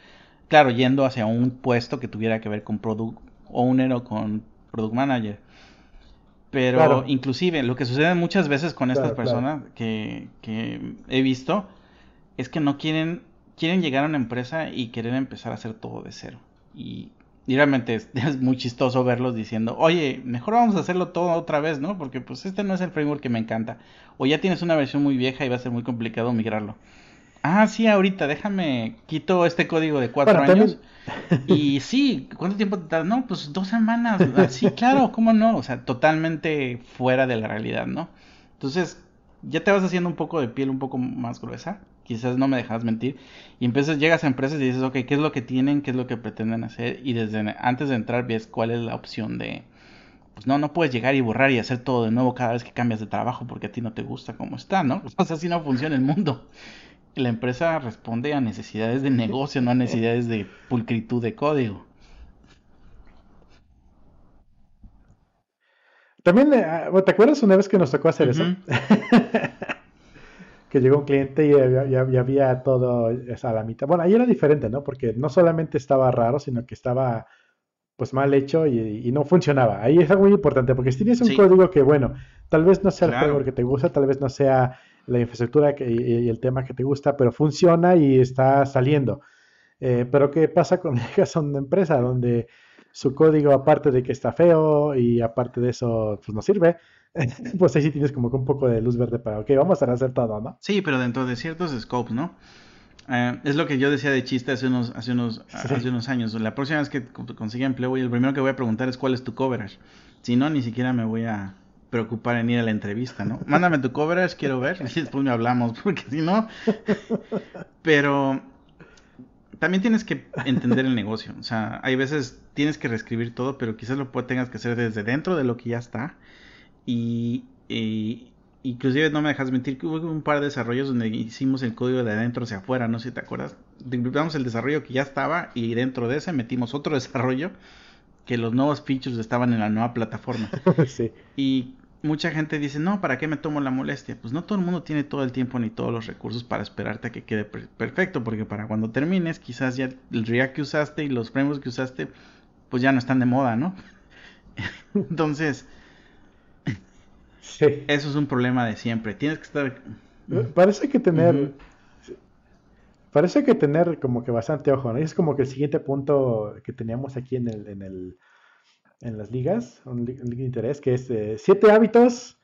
Claro, yendo hacia un puesto que tuviera que ver con product owner o con product manager. Pero inclusive lo que sucede muchas veces con estas personas que, que, he visto es que no quieren, quieren llegar a una empresa y querer empezar a hacer todo de cero. Y, realmente es, muy chistoso verlos diciendo, oye, mejor vamos a hacerlo todo otra vez, ¿no? Porque pues este no es el framework que me encanta. O ya tienes una versión muy vieja y va a ser muy complicado migrarlo. Ah, sí, ahorita, déjame, quito este código de cuatro años. Y sí, ¿cuánto tiempo te? No, pues dos semanas. Sí, claro, ¿cómo no? O sea, totalmente fuera de la realidad, ¿no? Entonces, ya te vas haciendo un poco de piel un poco más gruesa. Quizás no me dejas mentir. Y entonces llegas a empresas y dices, ok, ¿qué es lo que tienen? ¿Qué es lo que pretenden hacer? Y desde antes de entrar ves cuál es la opción de... Pues no, no puedes llegar y borrar y hacer todo de nuevo cada vez que cambias de trabajo porque a ti no te gusta cómo está, ¿no? O sea, así no funciona el mundo la empresa responde a necesidades de negocio, no a necesidades de pulcritud de código. También, eh, ah, ¿te acuerdas una vez que nos tocó hacer eso? que llegó un cliente y había, todo a la mitad. Bueno, ahí era diferente, ¿no? Porque no solamente estaba raro, sino que estaba pues mal hecho y, no funcionaba. Ahí es algo muy importante, porque si tienes un código que, bueno, tal vez no sea el juego que te gusta, tal vez no sea la infraestructura y, el tema que te gusta, pero funciona y está saliendo. Eh, pero ¿qué pasa con llegas a una empresa donde su código, aparte de que está feo y aparte de eso, pues no sirve? pues ahí sí tienes como que un poco de luz verde para, ok, vamos a hacer todo, ¿no? Sí, pero dentro de ciertos scopes, ¿no? Eh, es lo que yo decía de chiste hace unos, hace unos, hace unos años. La próxima vez que consiga empleo, el primero que voy a preguntar es cuál es tu coverage. Si no, ni siquiera me voy a preocupar en ir a la entrevista, ¿no? Mándame tu coverage, quiero ver, y después me hablamos, porque si no... Pero también tienes que entender el negocio. O sea, hay veces tienes que reescribir todo, pero quizás lo tengas que hacer desde dentro de lo que ya está. Y, y, Inclusive no me dejas mentir que hubo un par de desarrollos donde hicimos el código de adentro hacia afuera, no sé si te acuerdas. Duplicamos el desarrollo que ya estaba y dentro de ese metimos otro desarrollo que los nuevos features estaban en la nueva plataforma. sí. Y mucha gente dice, no, ¿para qué me tomo la molestia? Pues no todo el mundo tiene todo el tiempo ni todos los recursos para esperarte a que quede perfecto, porque para cuando termines quizás ya el React que usaste y los frameworks que usaste pues ya no están de moda, ¿no? Entonces eso es un problema de siempre. Tienes que estar. Eh, parece que tener. Parece que tener como que bastante ojo, ¿no? Y es como que el siguiente punto que teníamos aquí en el, en el en las ligas, un, de interés, que es eh, siete hábitos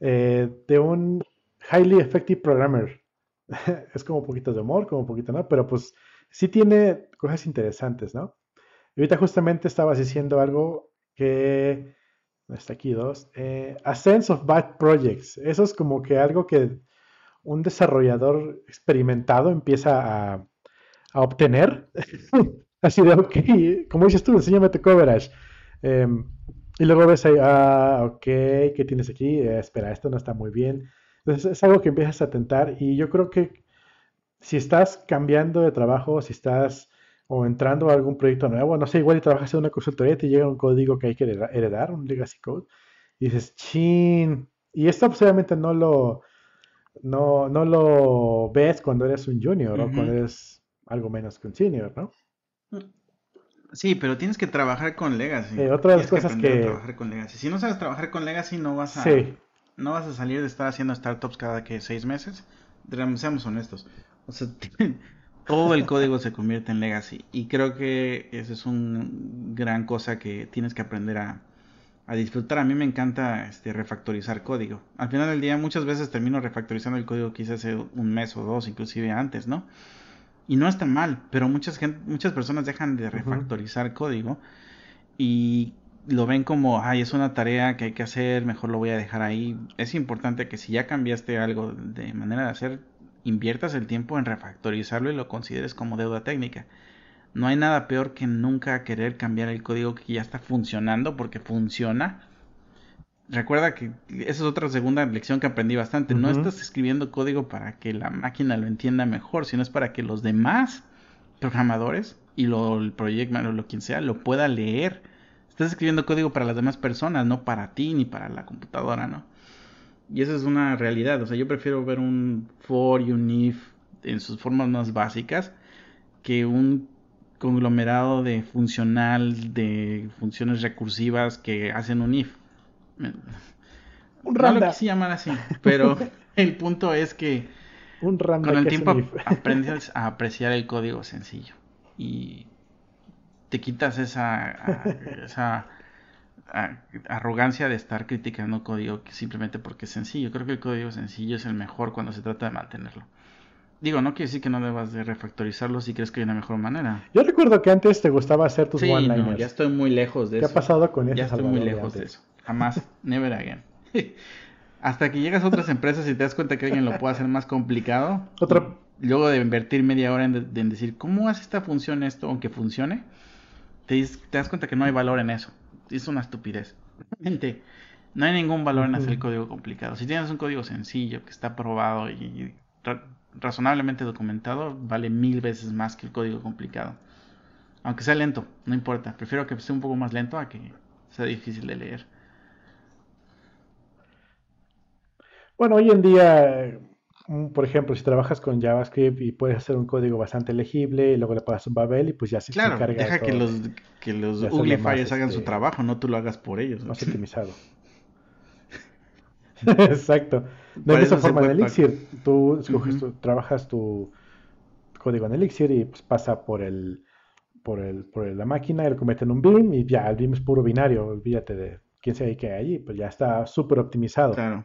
eh, de un highly effective programmer. es como poquito de humor, como poquito, ¿no? Pero pues sí tiene cosas interesantes, ¿no? Y ahorita justamente estabas diciendo algo que Está aquí dos. Eh, a sense of bad projects. Eso es como que algo que un desarrollador experimentado empieza a, obtener. Así de, ok, como dices tú, enséñame tu coverage. Em, y luego ves ahí, ah, ok, ¿qué tienes aquí? Eh, espera, esto no está muy bien. Entonces es algo que empiezas a tentar y yo creo que si estás cambiando de trabajo, si estás o entrando a algún proyecto nuevo, no sé, igual y trabajas en una consultoría te llega un código que hay que heredar, un legacy code, y dices, chin, y esto pues, obviamente no lo, no, no lo ves cuando eres un junior o cuando eres algo menos que un senior, ¿no? Sí, pero tienes que trabajar con Legacy. Eh, otra de las cosas que... trabajar con Legacy. Si no sabes trabajar con Legacy, no vas a... No vas a salir de estar haciendo startups cada que seis meses. Seamos honestos. O sea, todo el código se convierte en legacy. Y creo que eso es una gran cosa que tienes que aprender a, disfrutar. A mí me encanta este, refactorizar código. Al final del día muchas veces termino refactorizando el código quizás hace un mes o dos, inclusive antes, ¿no? Y no está mal, pero muchas, gente, muchas personas dejan de refactorizar código y lo ven como, ay, es una tarea que hay que hacer, mejor lo voy a dejar ahí. Es importante que si ya cambiaste algo de manera de hacer, inviertas el tiempo en refactorizarlo y lo consideres como deuda técnica. No hay nada peor que nunca querer cambiar el código que ya está funcionando porque funciona. Recuerda que esa es otra segunda lección que aprendí bastante. No estás escribiendo código para que la máquina lo entienda mejor, sino es para que los demás programadores y lo, el proyecto o lo quien sea lo pueda leer. Estás escribiendo código para las demás personas, no para ti ni para la computadora, ¿no? Y esa es una realidad. O sea, yo prefiero ver un for y un if en sus formas más básicas que un conglomerado de funcional, de funciones recursivas que hacen un if. Un no lo quise llamar así, pero el punto es que un con el tiempo aprendes a apreciar el código sencillo y te quitas esa, esa arrogancia de estar criticando código simplemente porque es sencillo. Creo que el código sencillo es el mejor cuando se trata de mantenerlo. Digo, no quiere decir que no debas de refactorizarlo si crees que hay una mejor manera. Yo recuerdo que antes te gustaba hacer tus one-liners. No, ya estoy muy lejos de eso. ¿Qué ha pasado con eso? Ya estoy muy lejos de, eso. Jamás, never again. Hasta que llegas a otras empresas y te das cuenta que alguien lo puede hacer más complicado. Otra... Luego de invertir media hora en, en, decir, ¿cómo hace esta función esto, aunque funcione? Te, te das cuenta que no hay valor en eso es una estupidez. Realmente, no hay ningún valor en hacer el código complicado. Si tienes un código sencillo que está probado y razonablemente documentado, vale mil veces más que el código complicado. Aunque sea lento, no importa. Prefiero que sea un poco más lento a que sea difícil de leer. Bueno, hoy en día, mm, por ejemplo, si trabajas con JavaScript y puedes hacer un código bastante legible y luego le pagas un Babel y pues ya se Claro, deja que los, que los uglifiers hagan su este, trabajo, no tú lo hagas por ellos. más optimizado. Exacto. De Para la eso misma es forma en. Elixir, tú escoges tu- trabajas tu código en Elixir y pues pasa por el, por el, por la máquina y lo convierte en un BIM y ya, el BIM es puro binario, olvídate de quién sabe qué hay allí, pues ya está súper optimizado. Claro.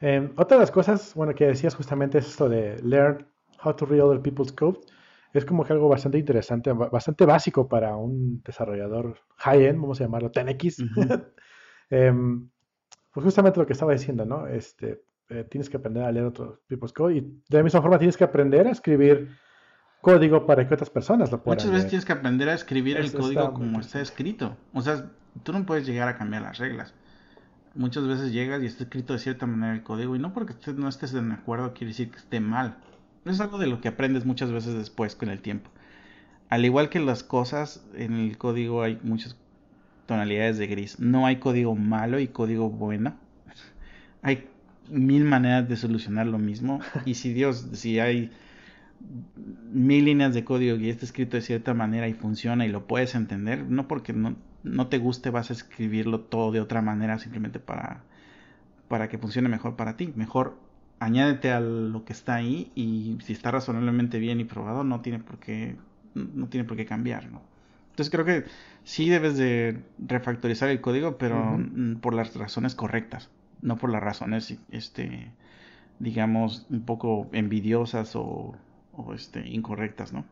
Eh, otra de las cosas, bueno, que decías justamente es esto de learn how to read other people's code. Es como que algo bastante interesante, ba- bastante básico para un desarrollador high-end, vamos a llamarlo 10X. Ujú. Em, pues justamente lo que estaba diciendo, ¿no? Este, eh, tienes que aprender a leer otros people's code y de la misma forma tienes que aprender a escribir código para que otras personas lo puedan Muchas veces leer. tienes que aprender a escribir el código como está escrito. O sea, tú no puedes llegar a cambiar las reglas. Muchas veces llegas y está escrito de cierta manera el código y no porque usted no estés de acuerdo quiere decir que esté mal. Es algo de lo que aprendes muchas veces después con el tiempo. Al igual que las cosas, en el código hay muchas tonalidades de gris. No hay código malo y código bueno. Hay mil maneras de solucionar lo mismo. Y si Dios, si hay mil líneas de código y está escrito de cierta manera y funciona y lo puedes entender, no porque no, no te guste vas a escribirlo todo de otra manera simplemente para, para que funcione mejor para ti. Mejor añádete a lo que está ahí y si está razonablemente bien y probado no tiene por qué, no tiene por qué cambiar, ¿no? Entonces creo que sí debes de refactorizar el código, pero mm, por las razones correctas, no por las razones, este, digamos, un poco envidiosas o, o, este, incorrectas, ¿no?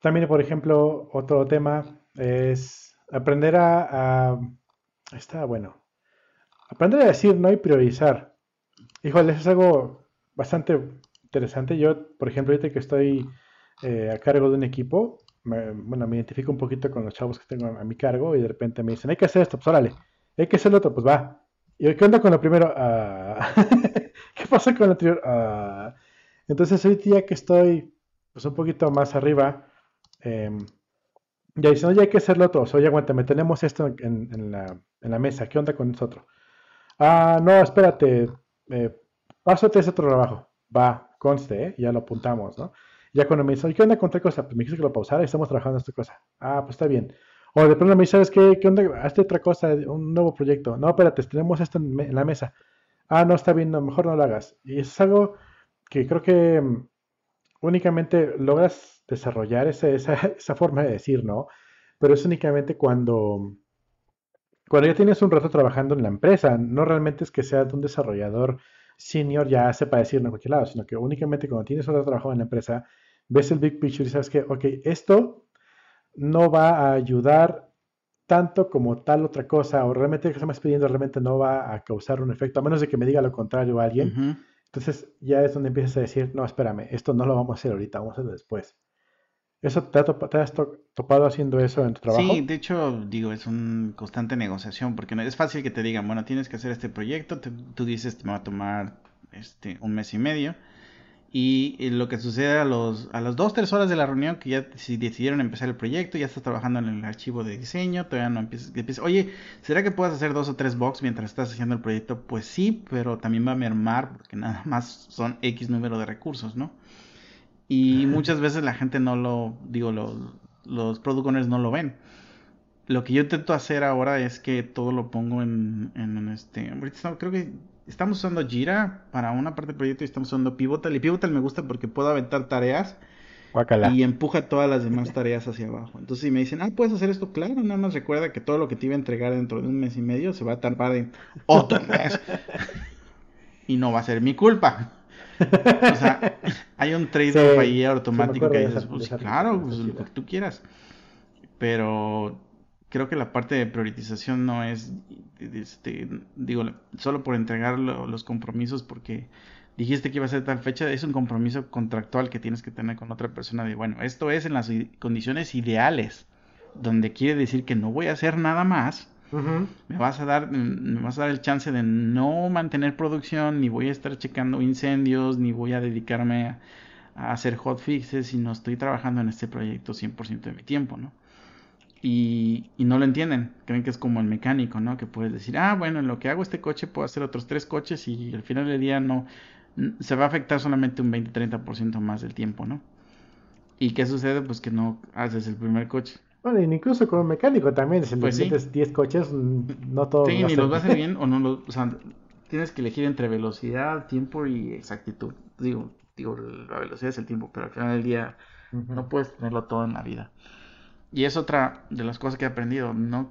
También, por ejemplo, otro tema es aprender a, Está bueno. Aprender a decir no y priorizar. Híjole, eso es algo bastante interesante. Yo, por ejemplo, ahorita que estoy eh, a cargo de un equipo, bueno, me identifico un poquito con los chavos que tengo a, a mi cargo y de repente me dicen, hay que hacer esto, pues órale, hay que hacer lo otro, pues va. ¿Y qué onda con lo primero? Ah, ¿Qué pasa con lo anterior? Ah. Entonces, ahorita ya que estoy pues, un poquito más arriba, em, ya dicen, oye, hay que hacerlo otro. Oye, aguántame, tenemos esto en, la, en la mesa, ¿qué onda con nosotros? Ah, no, espérate, eh, pásate ese otro trabajo. Va, conste, ¿eh? Ya lo apuntamos, ¿no? Ya cuando me dice, oye, ¿qué onda con tal cosa? Pues me dijiste que lo pausara y estamos trabajando en esta cosa. Ah, pues está bien. O de pronto me dice, ¿sabes qué? ¿Qué onda? Hazte otra cosa, un nuevo proyecto. No, espérate, tenemos esto en, la mesa. Ah, no, está bien, mejor no lo hagas. Y eso es algo que creo que mm, únicamente logras desarrollar esa, esa, esa forma de decir, ¿no? Pero es únicamente cuando, cuando ya tienes un rato trabajando en la empresa, no realmente es que seas un desarrollador senior ya sepa decirlo en cualquier lado, sino que únicamente cuando tienes un rato trabajando en la empresa, ves el big picture y sabes que, ok, esto no va a ayudar tanto como tal otra cosa, o realmente lo que estamos pidiendo realmente no va a causar un efecto, a menos de que me diga lo contrario alguien. Entonces ya es donde empiezas a decir, no, espérame, esto no lo vamos a hacer ahorita, vamos a hacerlo después. ¿Eso te, ha te has to- topado haciendo eso en tu trabajo? Sí, de hecho, digo, es una constante negociación, porque no es fácil que te digan, bueno, tienes que hacer este proyecto, te- tú dices, me va a tomar este, un mes y medio, y eh, lo que sucede a los a las dos, tres horas de la reunión, que ya si decidieron empezar el proyecto, ya estás trabajando en el archivo de diseño, todavía no empiezas, empiezas, oye, ¿será que puedes hacer dos o tres box mientras estás haciendo el proyecto? Pues sí, pero también va a mermar, porque nada más son X número de recursos, ¿no? Y muchas veces la gente no lo, digo, lo- los product owners no lo ven. Lo que yo intento hacer ahora es que todo lo pongo en, en, este. Creo que estamos usando Jira para una parte del proyecto y estamos usando Pivotal. Y Pivotal me gusta porque puedo aventar tareas y empuja todas las demás tareas hacia abajo. Entonces, si me dicen, ah, puedes hacer esto, claro, nada más recuerda que todo lo que te iba a entregar dentro de un mes y medio se va a tardar en otro mes. y no va a ser mi culpa. O sea, hay un trade-off Sí, ahí automático que dices, pues claro, pues, lo que tú quieras. Pero creo que la parte de priorización no es, este, digo, solo por entregar lo- los compromisos porque dijiste que iba a ser tal fecha, es un compromiso contractual que tienes que tener con otra persona de, bueno, esto es en las condiciones ideales, donde quiere decir que no voy a hacer nada más me vas a dar, me vas a dar el chance de no mantener producción, ni voy a estar checando incendios, ni voy a dedicarme a, a hacer hotfixes si no estoy trabajando en este proyecto 100% de mi tiempo, ¿no? Y, y, no lo entienden. Creen que es como el mecánico, ¿no? Que puedes decir, ah, bueno, en lo que hago este coche puedo hacer otros tres coches y al final del día no se va a afectar solamente un 20-30% más del tiempo, ¿no? ¿Y qué sucede? Pues que no haces el primer coche. Bueno, incluso con un mecánico también, si pues metes 10 coches, no todos. Sí, ni los va a hacer bien o no los. O sea, tienes que elegir entre velocidad, tiempo y exactitud. Digo, digo, la velocidad es el tiempo, pero al final del día no puedes tenerlo todo en la vida. Y es otra de las cosas que he aprendido. No,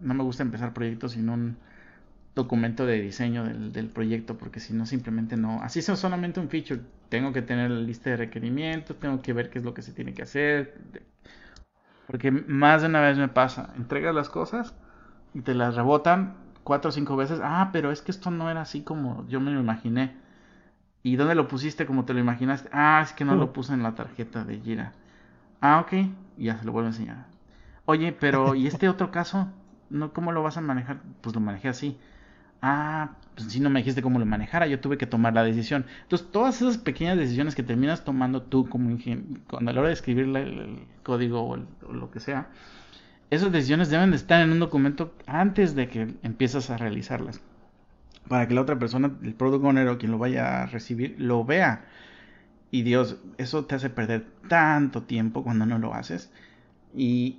no me gusta empezar proyectos sin un documento de diseño del, del proyecto, porque si no, simplemente no. Así sea solamente un feature. Tengo que tener la lista de requerimientos, tengo que ver qué es lo que se tiene que hacer. Porque más de una vez me pasa. Entregas las cosas y te las rebotan cuatro o cinco veces. Ah, pero es que esto no era así como yo me lo imaginé. ¿Y dónde lo pusiste como te lo imaginaste? Ah, es que no lo puse en la tarjeta de Gira. Ah, ok. Ya se lo vuelvo a enseñar. Oye, pero ¿y este otro caso? ¿No, ¿Cómo lo vas a manejar? Pues lo manejé así. Ah, pues si no me dijiste cómo lo manejara, yo tuve que tomar la decisión. Entonces, todas esas pequeñas decisiones que terminas tomando tú como cuando a la hora de escribir el, código o, lo que sea, esas decisiones deben de estar en un documento antes de que empiezas a realizarlas. Para que la otra persona, el product owner o quien lo vaya a recibir, lo vea. Y Dios, eso te hace perder tanto tiempo cuando no lo haces. Y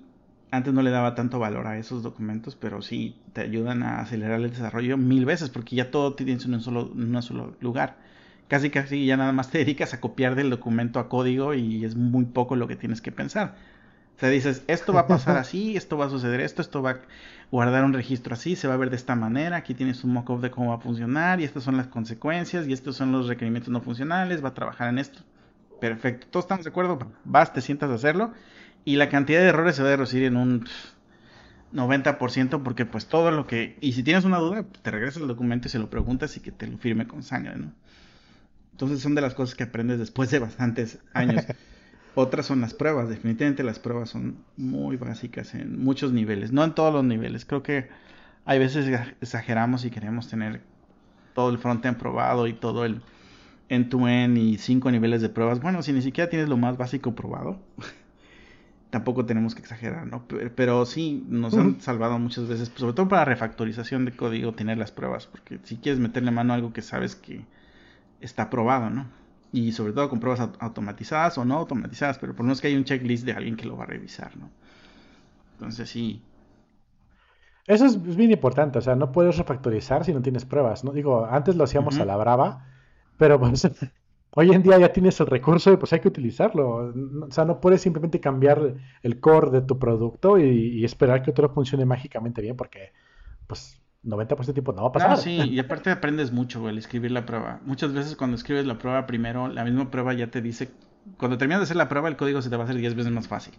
antes no le daba tanto valor a esos documentos, pero sí te ayudan a acelerar el desarrollo mil veces, porque ya todo tienes en un solo, en un solo lugar. Casi casi ya nada más te dedicas a copiar del documento a código y es muy poco lo que tienes que pensar. O sea, dices, esto va a pasar así, esto va a suceder esto, esto va a guardar un registro así, se va a ver de esta manera, aquí tienes un mock-up de cómo va a funcionar y estas son las consecuencias y estos son los requerimientos no funcionales, va a trabajar en esto. Perfecto, todos estamos de acuerdo, vas, te sientas a hacerlo y la cantidad de errores se va a reducir en un 90% porque pues todo lo que... Y si tienes una duda, te regresas el documento y se lo preguntas y que te lo firme con sangre, ¿no? Entonces son de las cosas que aprendes después de bastantes años. Otras son las pruebas, definitivamente las pruebas son muy básicas en muchos niveles, no en todos los niveles. Creo que hay veces exageramos y queremos tener todo el frontend probado y todo el end-to-end y cinco niveles de pruebas. Bueno, si ni siquiera tienes lo más básico probado, tampoco tenemos que exagerar, ¿no? Pero, sí, nos han salvado muchas veces, sobre todo para refactorización de código, tener las pruebas, porque si quieres meterle mano a algo que sabes que está probado, ¿no? Y sobre todo con pruebas automatizadas o no automatizadas, pero por lo menos que hay un checklist de alguien que lo va a revisar, ¿no? Entonces sí. Eso es bien importante, o sea, no puedes refactorizar si no tienes pruebas, ¿no? Digo, antes lo hacíamos a la brava, pero pues Hoy en día ya tienes el recurso y pues hay que utilizarlo. O sea, no puedes simplemente cambiar el core de tu producto y, esperar que otro funcione mágicamente bien porque pues 90% del tiempo no va a pasar. No, sí, y aparte aprendes mucho al escribir la prueba. Muchas veces cuando escribes la prueba primero, la misma prueba ya te dice, cuando terminas de hacer la prueba el código se te va a hacer 10 veces más fácil.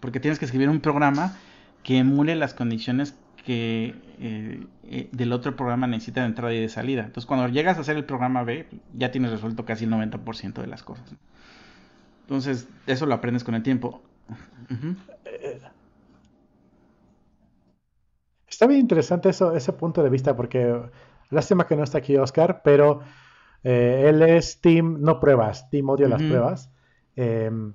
Porque tienes que escribir un programa que emule las condiciones que eh, eh, del otro programa necesita de entrada y de salida. Entonces, cuando llegas a hacer el programa B, ya tienes resuelto casi el 90% de las cosas. Entonces, eso lo aprendes con el tiempo. Está bien interesante eso, ese punto de vista, porque lástima que no está aquí Oscar, pero eh, él es Team no pruebas, Team odio las pruebas. Em,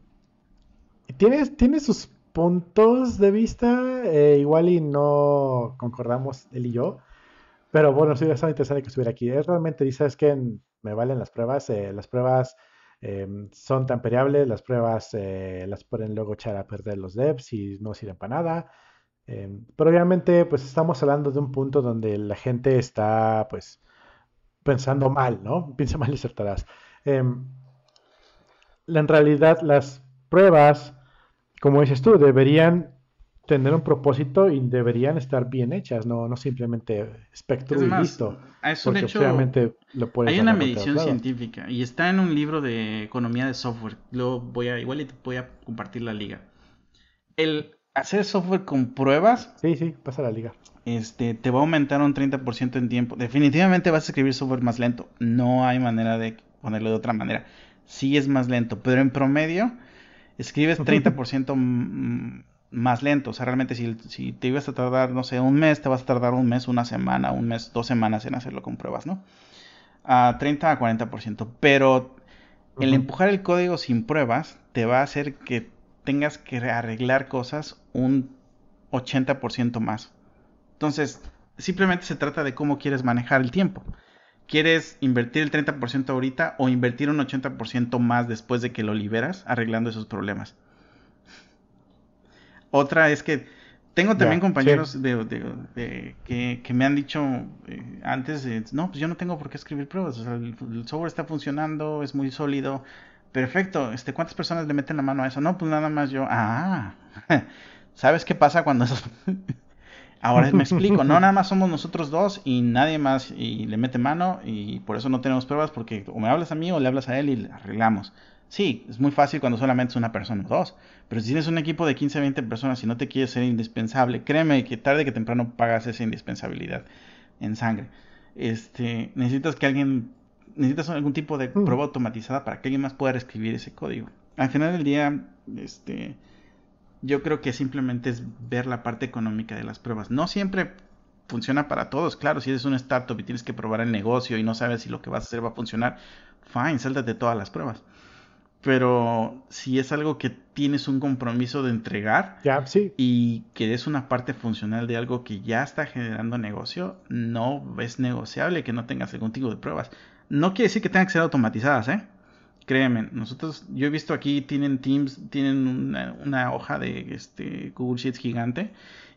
tiene, tiene sus puntos de vista, eh, igual y no concordamos él y yo, pero bueno, sí, es interesante que estuviera aquí. Él realmente dice, es que me valen las pruebas, eh, las pruebas em, son tan periables, las pruebas eh, las pueden luego echar a perder los devs y no sirven para nada. Em, pero obviamente, pues estamos hablando de un punto donde la gente está, pues, pensando mal, ¿no? Piensa mal y acertarás. Em, en realidad, las pruebas como dices tú, deberían tener un propósito y deberían estar bien hechas, no, no simplemente espectro y listo. Hecho, lo hay una medición científica y está en un libro de economía de software. Lo voy a, igual te voy a compartir la liga. El hacer software con pruebas. Sí, sí, pasa la liga. Este, te va a aumentar un 30% en tiempo. Definitivamente vas a escribir software más lento. No hay manera de ponerlo de otra manera. Sí es más lento, pero en promedio escribes 30% más lento. O sea, realmente si, si, te ibas a tardar, no sé, un mes, te vas a tardar un mes, una semana, un mes, dos semanas en hacerlo con pruebas, ¿no? A 30 a 40%. Pero el empujar el código sin pruebas te va a hacer que tengas que arreglar cosas un 80% más. Entonces, simplemente se trata de cómo quieres manejar el tiempo. ¿Quieres invertir el 30% ahorita o invertir un 80% más después de que lo liberas arreglando esos problemas? Otra es que tengo también compañeros de, que, me han dicho eh, antes, no, pues yo no tengo por qué escribir pruebas, el, software está funcionando, es muy sólido, perfecto, este, ¿cuántas personas le meten la mano a eso? No, pues nada más yo, ah, ¿sabes qué pasa cuando eso... Ahora me explico, no nada más somos nosotros dos y nadie más y le mete mano y por eso no tenemos pruebas porque o me hablas a mí o le hablas a él y le arreglamos. Sí, es muy fácil cuando solamente es una persona o dos, pero si tienes un equipo de 15, 20 personas y no te quieres ser indispensable, créeme que tarde que temprano pagas esa indispensabilidad en sangre. Este, necesitas que alguien, necesitas algún tipo de mm. prueba automatizada para que alguien más pueda escribir ese código. Al final del día, este, yo creo que simplemente es ver la parte económica de las pruebas. No siempre funciona para todos. Claro, si eres un startup y tienes que probar el negocio y no sabes si lo que vas a hacer va a funcionar, fine, sáltate todas las pruebas. Pero si es algo que tienes un compromiso de entregar y que es una parte funcional de algo que ya está generando negocio, no es negociable que no tengas algún tipo de pruebas. No quiere decir que tengan que ser automatizadas, ¿eh? Créeme, nosotros, yo he visto aquí, tienen Teams, tienen una, hoja de este, Google Sheets gigante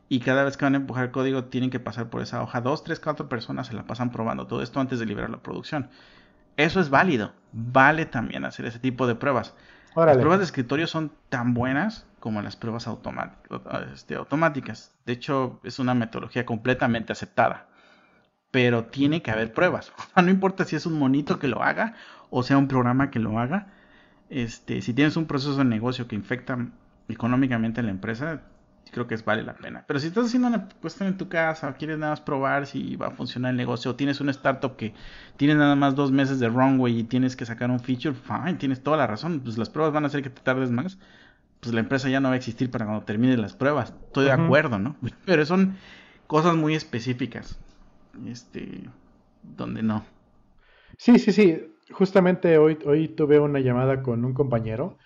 y cada vez que van a empujar código tienen que pasar por esa hoja. Dos, tres, cuatro personas se la pasan probando todo esto antes de liberar la producción. Eso es válido. Vale también hacer ese tipo de pruebas. Las pruebas de escritorio son tan buenas como las pruebas este, automáticas. De hecho, es una metodología completamente aceptada. Pero tiene que haber pruebas. no importa si es un monito que lo haga o sea un programa que lo haga. Este, si tienes un proceso de negocio que infecta económicamente a la empresa, creo que es vale la pena. Pero si estás haciendo una cuestión en tu casa, quieres nada más probar si va a funcionar el negocio, o tienes una startup que tiene nada más dos meses de runway y tienes que sacar un feature, fine, tienes toda la razón. Pues las pruebas van a hacer que te tardes más. Pues la empresa ya no va a existir para cuando termine las pruebas. Estoy de acuerdo, ¿no? Pero son cosas muy específicas. Este, donde no. Sí, sí, sí justamente hoy, hoy tuve una llamada con un compañero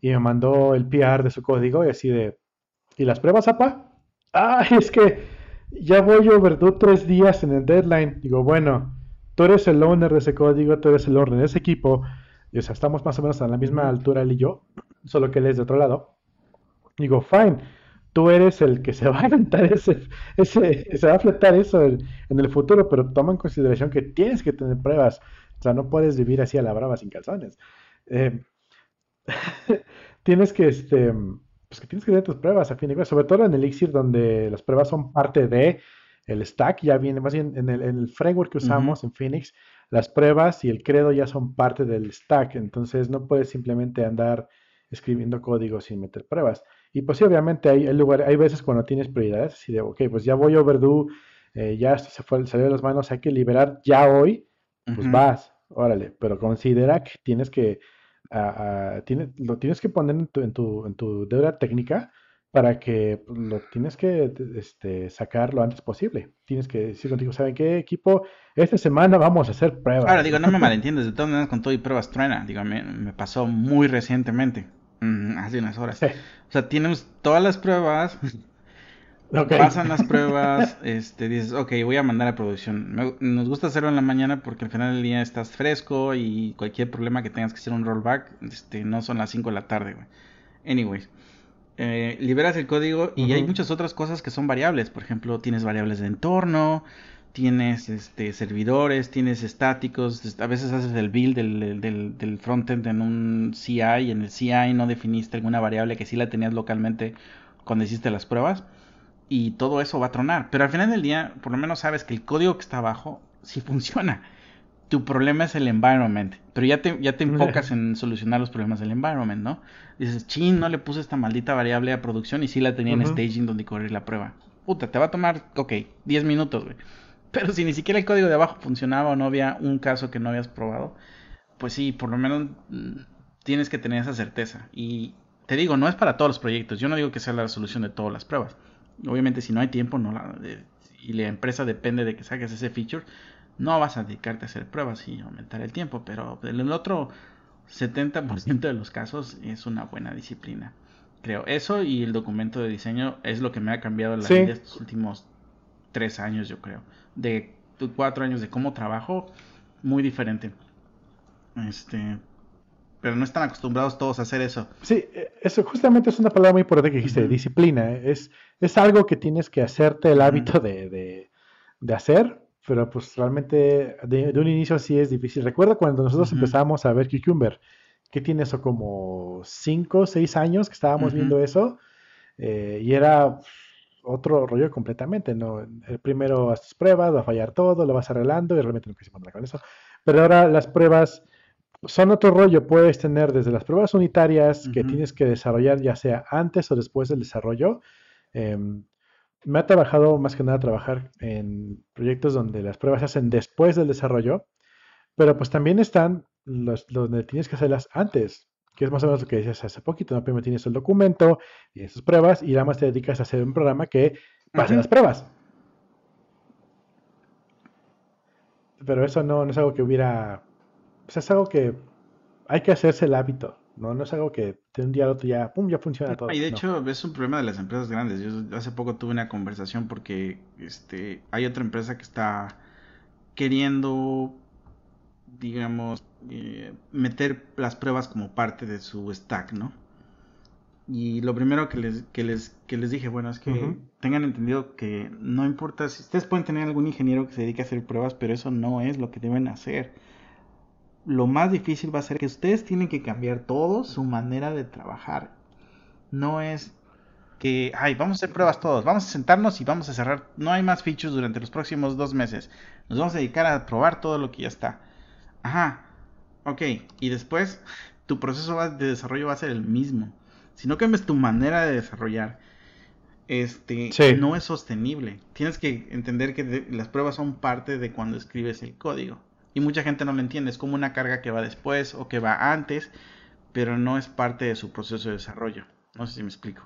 y me mandó el PR de su código y así de, ¿y las pruebas, apa? Ah, es que ya voy overdue tres días en el deadline. Digo, bueno, tú eres el owner de ese código, tú eres el owner de ese equipo. Y, o sea, estamos más o menos a la misma altura él y yo, solo que él es de otro lado. Digo, fine, tú eres el que se va a aventar ese, ese se va a fletar eso en, en, el futuro, pero toma en consideración que tienes que tener pruebas. O sea, no puedes vivir así a la brava sin calzones. Eh, tienes que, este, pues que tienes que tener tus pruebas a fin de cuentas, sobre todo en Elixir, donde las pruebas son parte de el stack, ya viene, más bien en el, framework que usamos en Phoenix, las pruebas y el credo ya son parte del stack, entonces no puedes simplemente andar escribiendo código sin meter pruebas. Y pues sí, obviamente hay, hay, lugar, hay veces cuando tienes prioridades, así de, ok, pues ya voy overdue, eh, ya esto se fue, salió de las manos, hay que liberar ya hoy, pues vas, órale, pero considera que tienes que, lo tienes que poner en tu, en tu, en tu deuda técnica para que pues, lo tienes que este, sacar lo antes posible. Tienes que decir contigo, ¿saben qué equipo? Esta semana vamos a hacer pruebas. Ahora, digo, no me malentiendes, de todas maneras con todo y pruebas truena, digo, me, me pasó muy recientemente, mm, hace unas horas. O sea, tienes todas las pruebas, Pasan las pruebas, este, dices, ok, voy a mandar a producción. nos gusta hacerlo en la mañana porque al final del día estás fresco y cualquier problema que tengas que hacer un rollback, este, no son las 5 de la tarde, güey. Anyways, eh, liberas el código y hay muchas otras cosas que son variables. Por ejemplo, tienes variables de entorno, tienes este, servidores, tienes estáticos, a veces haces el build del, del, del, frontend en un CI y en el CI no definiste alguna variable que sí la tenías localmente cuando hiciste las pruebas y todo eso va a tronar. Pero al final del día, por lo menos sabes que el código que está abajo sí funciona. Tu problema es el environment, pero ya te, ya te enfocas en solucionar los problemas del environment, ¿no? Dices, chin, no le puse esta maldita variable a producción y sí la tenía en staging donde correr la prueba. Puta, te va a tomar, ok, 10 minutos, güey. Pero si ni siquiera el código de abajo funcionaba o no había un caso que no habías probado, pues sí, por lo menos mm, tienes que tener esa certeza. Y te digo, no es para todos los proyectos. Yo no digo que sea la solución de todas las pruebas. Obviamente si no hay tiempo no la, y la empresa depende de que saques ese feature, no vas a dedicarte a hacer pruebas y aumentar el tiempo, pero el otro 70% de los casos es una buena disciplina. creo. Eso y el documento de diseño es lo que me ha cambiado la vida estos últimos tres años, yo creo. De cuatro años de cómo trabajo, muy diferente. Este, pero no están acostumbrados todos a hacer eso. Sí, e, eso justamente es una palabra muy importante que dijiste, disciplina. Es, es algo que tienes que hacerte el hábito de, hacer, pero pues realmente de, un inicio sí es difícil. Recuerdo cuando nosotros empezamos a ver Cucumber, que tiene eso como cinco o 6 años que estábamos viendo eso, eh, y era otro rollo completamente, ¿no? El primero haces pruebas, va a fallar todo, lo vas arreglando y realmente no quisimos nada con eso. Pero ahora las pruebas son otro rollo. Puedes tener desde las pruebas unitarias que tienes que desarrollar ya sea antes o después del desarrollo. Em, me ha trabajado más que nada trabajar en proyectos donde las pruebas se hacen después del desarrollo, pero pues también están los donde tienes que hacerlas antes, que es más o menos lo que decías hace poquito. ¿no? Primero tienes el documento y esas pruebas y nada más te dedicas a hacer un programa que pase las pruebas. Pero eso no, no es algo que hubiera pues es algo que hay que hacerse el hábito. No, no es algo que de un día al otro ya, pum, ya funciona todo. Y de hecho es un problema de las empresas grandes. Yo hace poco tuve una conversación porque este, hay otra empresa que está queriendo, digamos, eh, meter las pruebas como parte de su stack, ¿no? Y lo primero que les, que les, que les dije, bueno, es que tengan entendido que no importa si ustedes pueden tener algún ingeniero que se dedique a hacer pruebas, pero eso no es lo que deben hacer lo más difícil va a ser que ustedes tienen que cambiar todo su manera de trabajar. No es que, ay, vamos a hacer pruebas todos, vamos a sentarnos y vamos a cerrar. No hay más features durante los próximos dos meses. Nos vamos a dedicar a probar todo lo que ya está. Ajá, ok. Y después tu proceso de desarrollo va a ser el mismo. Si no cambias tu manera de desarrollar, este, no es sostenible. Tienes que entender que las pruebas son parte de cuando escribes el código. Y mucha gente no lo entiende, es como una carga que va después o que va antes, pero no es parte de su proceso de desarrollo. No sé si me explico.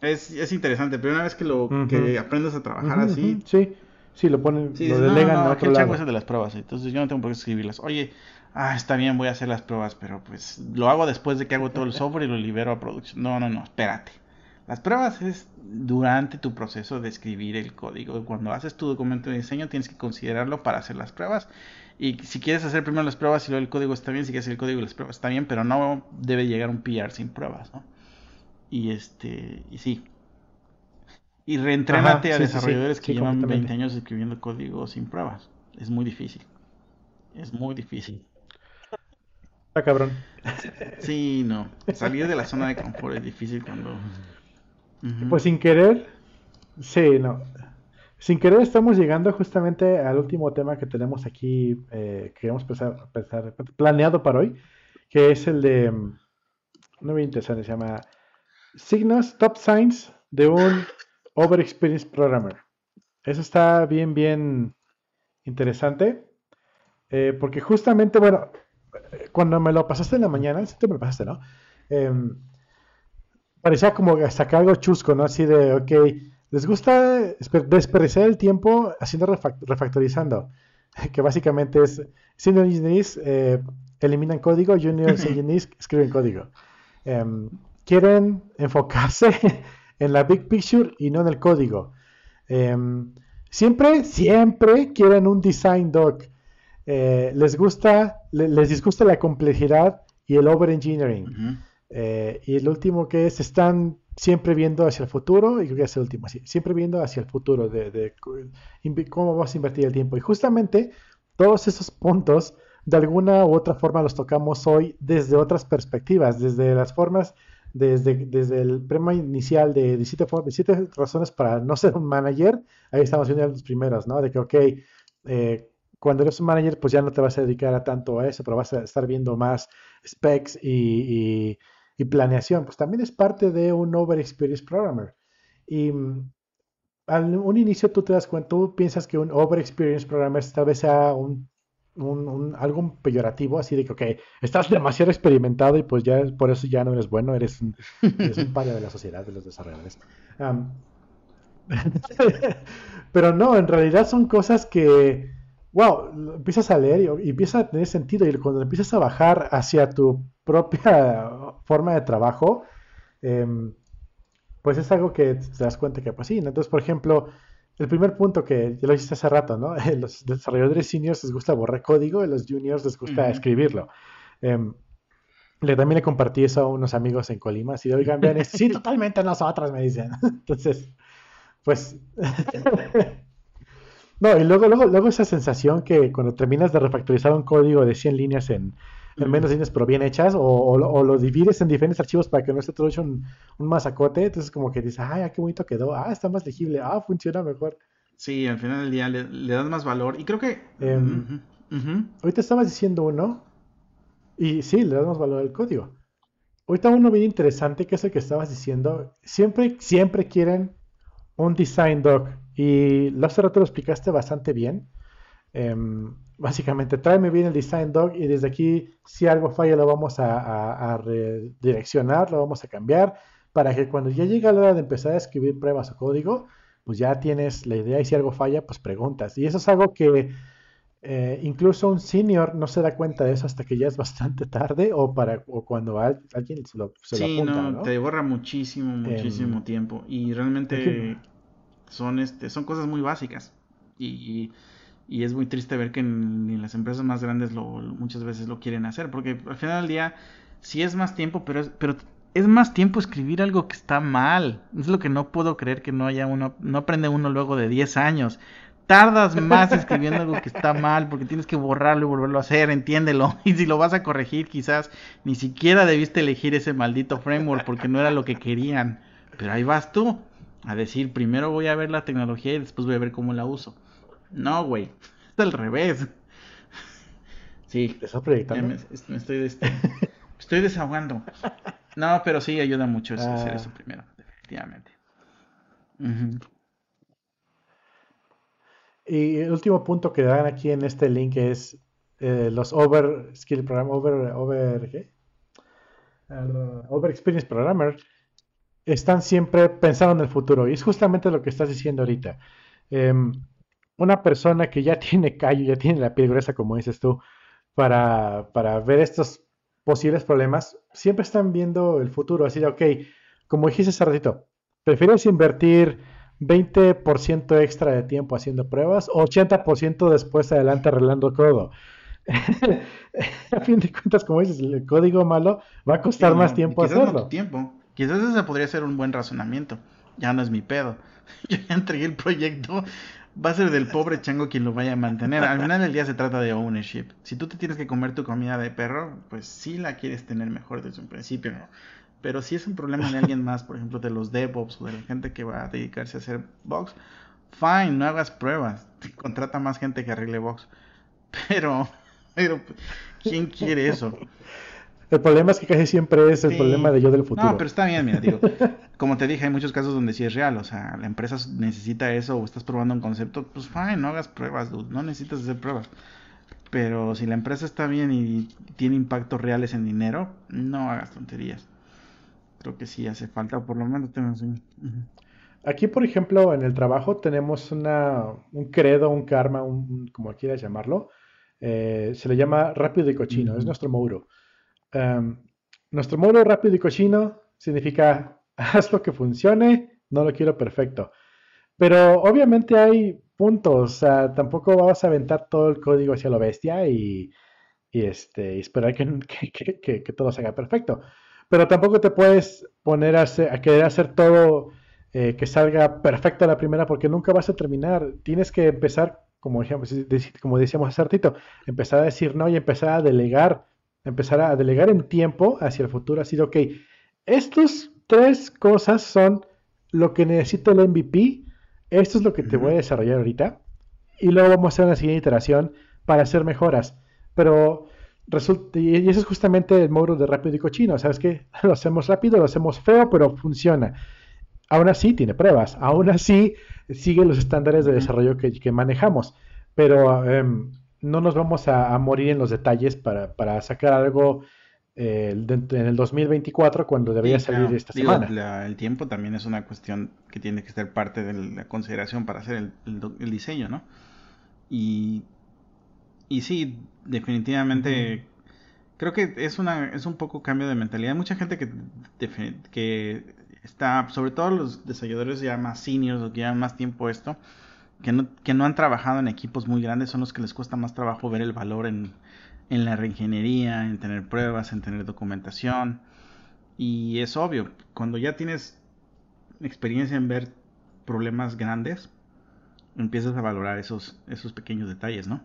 Es, es interesante, pero una vez que lo que aprendes a trabajar así... Sí, sí, lo ponen, lo delegan no, no, a otro lado. de las pruebas, entonces yo no tengo por qué escribirlas. Oye, ah, está bien, voy a hacer las pruebas, pero pues lo hago después de que hago todo el software y lo libero a producción. No, no, no, espérate. Las pruebas es durante tu proceso de escribir el código. Cuando haces tu documento de diseño tienes que considerarlo para hacer las pruebas y si quieres hacer primero las pruebas y luego el código está bien, si quieres hacer el código y las pruebas está bien, pero no debe llegar un PR sin pruebas, ¿no? Y este, y sí. Y reentrénate a desarrolladores que llevan 20 años escribiendo código sin pruebas. Es muy difícil. Es muy difícil. Está cabrón. Sí, no. Salir de la zona de confort es difícil cuando. Pues sin querer. Sí, no. Sin querer estamos llegando justamente al último tema que tenemos aquí, eh, que hemos pensar, planeado para hoy, que es el de, mm, no muy interesante, se llama Signos Top Signs de un Over Experienced Programmer. Eso está bien, bien interesante, eh, porque justamente, bueno, cuando me lo pasaste en la mañana, sí te me lo pasaste, ¿no? Em, parecía como sacar algo chusco, ¿no? Así de, ok, les gusta desperdiciar el tiempo haciendo refactorizando, que básicamente es senior engineers eh, eliminan código, junior engineers escriben código. Em, quieren enfocarse en la big picture y no en el código. Em, siempre, siempre quieren un design doc. Eh, les gusta, les disgusta la complejidad y el over engineering. Eh, y el último que es, están siempre viendo hacia el futuro, y creo que es el último, así, siempre viendo hacia el futuro de, cómo vas a invertir el tiempo. Y justamente todos esos puntos, de alguna u otra forma, los tocamos hoy desde otras perspectivas, desde las formas, desde, desde el premio inicial de 17, razones para no ser un manager, ahí estamos viendo los primeros, ¿no? De que, ok, eh, cuando eres un manager, pues ya no te vas a dedicar a tanto a eso, pero vas a estar viendo más specs y planeación, pues también es parte de un Over Experience Programmer. Y mm, al un inicio tú te das cuenta, tú piensas que un Over Experience Programmer tal vez sea un, algo peyorativo, así de que, ok, estás demasiado experimentado y pues ya por eso ya no eres bueno, eres un, eres un de la sociedad de los desarrolladores. pero no, en realidad son cosas que, wow, empiezas a leer y, y empieza a tener sentido y cuando empiezas a bajar hacia tu propia forma de trabajo, em, pues es algo que te das cuenta que pues sí. Entonces, por ejemplo, el primer punto que ya lo hiciste hace rato, ¿no? Los desarrolladores seniors les gusta borrar código y los juniors les gusta escribirlo. Em, le, también le compartí eso a unos amigos en Colima, así de, oigan, vean, sí, totalmente nosotros, me dicen. Entonces, pues... no, y luego, luego, luego esa sensación que cuando terminas de refactorizar un código de 100 líneas en, en menos líneas pero bien hechas, o, o, lo divides en diferentes archivos para que no esté todo hecho un, un masacote, entonces como que dices, ay, qué bonito quedó, ah, está más legible, ah, funciona mejor. Sí, al final del día le, das más valor. Y creo que... Em, ahorita estabas diciendo uno, y sí, le das más valor al código. Ahorita uno bien interesante, que es el que estabas diciendo, siempre, siempre quieren un design doc, y lo hace rato lo explicaste bastante bien. Em, básicamente, tráeme bien el design doc y desde aquí, si algo falla, lo vamos a, redireccionar, lo vamos a cambiar, para que cuando ya llegue la hora de empezar a escribir pruebas o código, pues ya tienes la idea y si algo falla, pues preguntas. Y eso es algo que eh, incluso un senior no se da cuenta de eso hasta que ya es bastante tarde o para o cuando alguien se lo, se sí, no, te borra muchísimo, muchísimo em, tiempo y realmente son este son cosas muy básicas y y es muy triste ver que ni las empresas más grandes lo, muchas veces lo quieren hacer, porque al final del día sí es más tiempo, pero es, pero es más tiempo escribir algo que está mal. Es lo que no puedo creer que no haya uno, no aprende uno luego de 10 años. Tardas más escribiendo algo que está mal porque tienes que borrarlo y volverlo a hacer, entiéndelo. Y si lo vas a corregir, quizás ni siquiera debiste elegir ese maldito framework porque no era lo que querían. Pero ahí vas tú a decir, primero voy a ver la tecnología y después voy a ver cómo la uso. No, güey. Es al revés. Sí. ¿Te estás proyectando? Me, estoy, estoy desahogando. No, pero sí ayuda mucho hacer ah. eso primero, definitivamente. Y el último punto que dan aquí en este link es eh, los Over Skill Program, Over, over, ¿qué? Uh, over Experience Programmer están siempre pensando en el futuro. Y es justamente lo que estás diciendo ahorita. Um, una persona que ya tiene callo, ya tiene la piel gruesa, como dices tú, para, ver estos posibles problemas, siempre están viendo el futuro. Así de, ok, como dijiste hace ratito, ¿prefieres invertir 20% extra de tiempo haciendo pruebas o 80% después adelante arreglando código? a fin de cuentas, como dices, el código malo va a costar más tiempo hacerlo. tiempo. Quizás ese podría ser un buen razonamiento. Ya no es mi pedo. Yo ya entregué el proyecto va a ser del pobre chango quien lo vaya a mantener. Al final del día se trata de ownership. Si tú te tienes que comer tu comida de perro, pues sí la quieres tener mejor desde un principio. Pero si es un problema de alguien más, por ejemplo, de los DevOps o de la gente que va a dedicarse a hacer bugs, fine, no hagas pruebas. Contrata más gente que arregle bugs. Pero, pero, ¿quién quiere eso? El problema es que casi siempre es el problema de yo del futuro. No, pero está bien, mira, digo, como te dije, hay muchos casos donde sí es real, o sea, la empresa necesita eso o estás probando un concepto, pues fine, no hagas pruebas, dude, no necesitas hacer pruebas. Pero si la empresa está bien y tiene impactos reales en dinero, no hagas tonterías. Creo que sí hace falta, por lo menos tenemos un... Aquí, por ejemplo, en el trabajo tenemos una, un credo, un karma, un, como quieras llamarlo. Eh, se le llama rápido y cochino, es nuestro muro. Em, nuestro modo rápido y cochino significa haz lo que funcione, no lo quiero perfecto. Pero obviamente hay puntos, tampoco vas a aventar todo el código hacia lo bestia y, este, esperar que, todo se haga perfecto. Pero tampoco te puedes poner a, querer hacer todo eh, que salga perfecto a la primera porque nunca vas a terminar. Tienes que empezar, como, como decíamos hace ratito, empezar a decir no y empezar a delegar empezar a delegar en tiempo hacia el futuro, ha sido, ok, estas tres cosas son lo que necesito el MVP, esto es lo que te voy a desarrollar ahorita, y luego vamos a hacer una siguiente iteración para hacer mejoras. Pero resulta, y eso es justamente el módulo de rápido y cochino, ¿sabes qué? Lo hacemos rápido, lo hacemos feo, pero funciona. Aún así tiene pruebas, aún así sigue los estándares de desarrollo que, manejamos, pero em, no nos vamos a, morir en los detalles para, sacar algo eh, en el 2024 cuando debería salir esta semana. el tiempo también es una cuestión que tiene que ser parte de la consideración para hacer el, diseño, ¿no? Y, y sí, definitivamente Creo que es una es un poco cambio de mentalidad. Hay mucha gente que, que está, sobre todo los desarrolladores ya más seniors o que llevan más tiempo esto, que no, que no han trabajado en equipos muy grandes, son los que les cuesta más trabajo ver el valor en, en la reingeniería, en tener pruebas, en tener documentación. Y es obvio, cuando ya tienes experiencia en ver problemas grandes, empiezas a valorar esos, esos pequeños detalles, ¿no?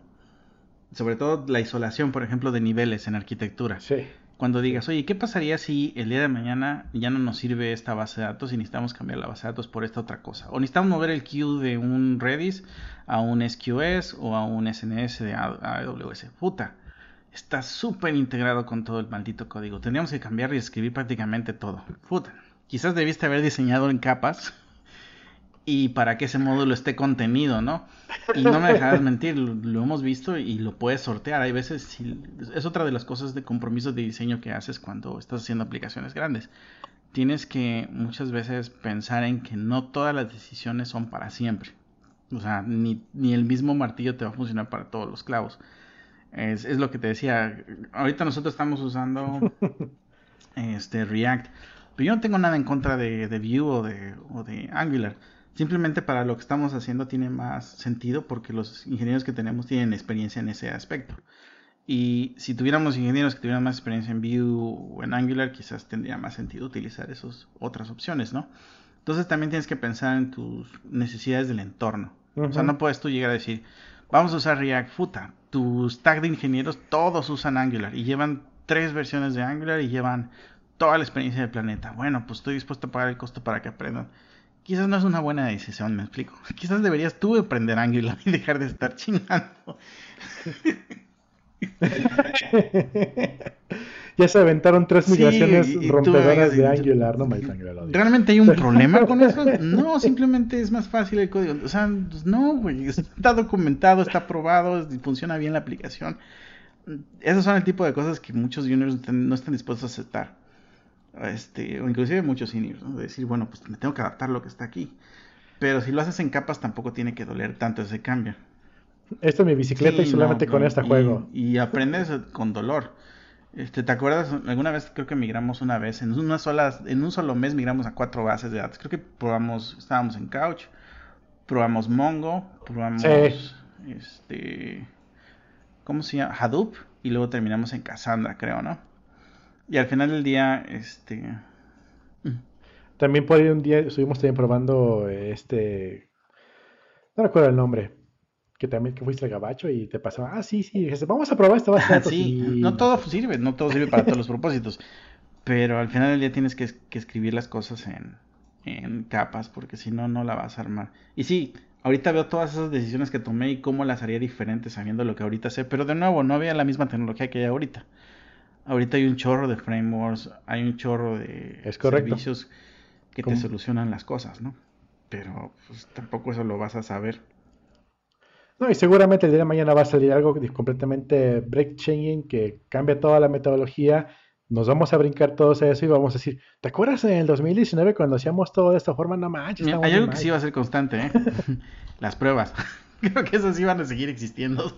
Sobre todo la isolación, por ejemplo, de niveles en arquitectura. Sí. Cuando digas, oye, ¿qué pasaría si el día de mañana ya no nos sirve esta base de datos y necesitamos cambiar la base de datos por esta otra cosa? O necesitamos mover el queue de un Redis a un SQS o a un SNS de AWS. Puta, está súper integrado con todo el maldito código. Tendríamos que cambiar y escribir prácticamente todo. Puta, quizás debiste haber diseñado en capas y para que ese módulo esté contenido, ¿no? Y no me dejarás mentir, lo, hemos visto y lo puedes sortear. Hay veces, es otra de las cosas de compromiso de diseño que haces cuando estás haciendo aplicaciones grandes. Tienes que muchas veces pensar en que no todas las decisiones son para siempre. O sea, ni, ni el mismo martillo te va a funcionar para todos los clavos. Es, es lo que te decía. Ahorita nosotros estamos usando este React. Pero yo no tengo nada en contra de, de Vue o de, o de Angular Simplemente para lo que estamos haciendo tiene más sentido porque los ingenieros que tenemos tienen experiencia en ese aspecto. Y si tuviéramos ingenieros que tuvieran más experiencia en Vue o en Angular, quizás tendría más sentido utilizar esas otras opciones, ¿no? Entonces también tienes que pensar en tus necesidades del entorno. O sea, no puedes tú llegar a decir, vamos a usar React, puta. Tu stack de ingenieros todos usan Angular y llevan tres versiones de Angular y llevan toda la experiencia del planeta. Bueno, pues estoy dispuesto a pagar el costo para que aprendan quizás no es una buena decisión, me explico. Quizás deberías tú aprender Angular y dejar de estar chingando. ya se aventaron tres migraciones rompedoras de Angular, no ¿Realmente hay un problema con eso? No, simplemente es más fácil el código. O sea, pues no, güey, está documentado, está probado, funciona bien la aplicación. Esos son el tipo de cosas que muchos juniors no están dispuestos a aceptar este, o inclusive muchos seniors, ¿no? decir, bueno, pues me tengo que adaptar a lo que está aquí. Pero si lo haces en capas tampoco tiene que doler tanto ese cambio. Esto es mi bicicleta y solamente con este juego. Y aprendes con dolor. Este, ¿Te acuerdas? Alguna vez creo que migramos una vez, en una sola, en un solo mes migramos a cuatro bases de datos. Creo que probamos, estábamos en Couch, probamos Mongo, probamos este, ¿cómo se llama? Hadoop y luego terminamos en Cassandra, creo, ¿no? Y al final del día, este... También por ahí un día estuvimos también probando este... No recuerdo el nombre. Que también que fuiste al gabacho y te pasaba, ah, sí, sí, vamos a probar esta base Sí, no todo sirve, no todo sirve para todos los propósitos. Pero al final del día tienes que, que escribir las cosas en, en capas, porque si no, no la vas a armar. Y sí, ahorita veo todas esas decisiones que tomé y cómo las haría diferentes sabiendo lo que ahorita sé, pero de nuevo, no había la misma tecnología que hay ahorita. Ahorita hay un chorro de frameworks, hay un chorro de servicios que te solucionan las cosas, ¿no? Pero pues, tampoco eso lo vas a saber. No, y seguramente el día de mañana va a salir algo completamente break changing que cambia toda la metodología. Nos vamos a brincar todos a eso y vamos a decir, ¿te acuerdas en el 2019 cuando hacíamos todo de esta forma? No manches. hay algo que sí va a ser constante, ¿eh? Las pruebas. Creo que esas sí van a seguir existiendo.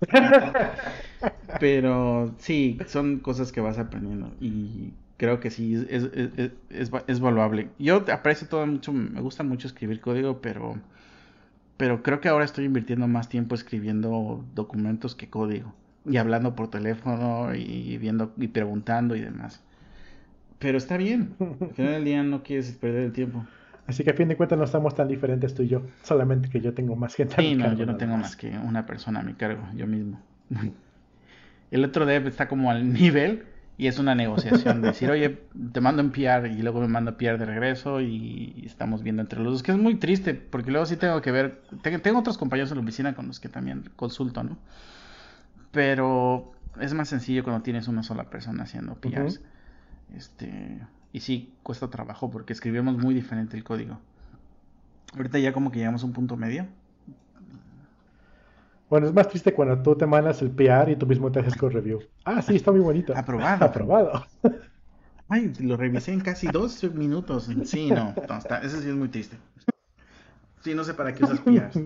Pero sí, son cosas que vas aprendiendo y creo que sí, es, es, es, es, valuable. Yo aprecio todo mucho, me gusta mucho escribir código, pero, pero creo que ahora estoy invirtiendo más tiempo escribiendo documentos que código. Y hablando por teléfono y viendo y preguntando y demás. Pero está bien. Al final del día no quieres perder el tiempo. Así que a fin de cuentas no estamos tan diferentes tú y yo. Solamente que yo tengo más gente sí, no, yo no tengo más que una persona a mi cargo, yo mismo. El otro dev está como al nivel y es una negociación. decir, oye, te mando en PR y luego me mando PR de regreso y estamos viendo entre los dos. Que es muy triste porque luego sí tengo que ver. Tengo otros compañeros en la oficina con los que también consulto, ¿no? Pero es más sencillo cuando tienes una sola persona haciendo PRs. Este y sí, cuesta trabajo porque escribimos muy diferente el código. Ahorita ya como que llegamos a un punto medio. Bueno, es más triste cuando tú te mandas el PR y tú mismo te haces con review. Ah, sí, está muy bonito. Aprobado. Aprobado. Ay, lo revisé en casi dos minutos. Sí, no, está, eso sí es muy triste. Sí, no sé para qué usas PRs.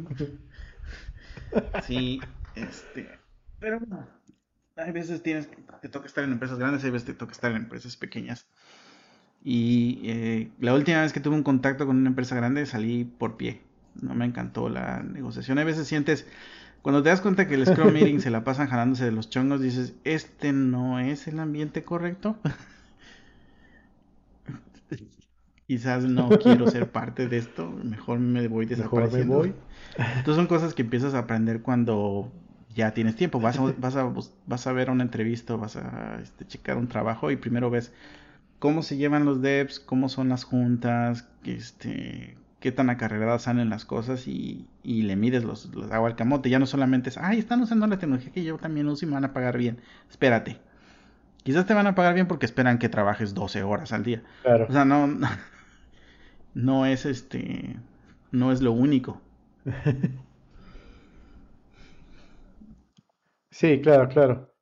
Sí, este. Pero hay veces tienes, te toca estar en empresas grandes, hay veces te toca estar en empresas pequeñas. Y eh, la última vez que tuve un contacto con una empresa grande salí por pie. No me encantó la negociación. A veces sientes, cuando te das cuenta que el Scrum Meeting se la pasan jalándose de los chongos, dices, este no es el ambiente correcto. Quizás no quiero ser parte de esto, mejor me voy desapareciendo. voy. Entonces son cosas que empiezas a aprender cuando ya tienes tiempo. Vas a, vas a, vas a ver una entrevista, vas a este, checar un trabajo y primero ves cómo se llevan los devs, cómo son las juntas, este, qué tan acarreadas salen las cosas y, y le mides los, los agua al camote. Ya no solamente es, ay, están usando la tecnología que yo también uso y me van a pagar bien. Espérate. Quizás te van a pagar bien porque esperan que trabajes 12 horas al día. Claro. O sea, no, no, es este, no es lo único. sí, claro, claro.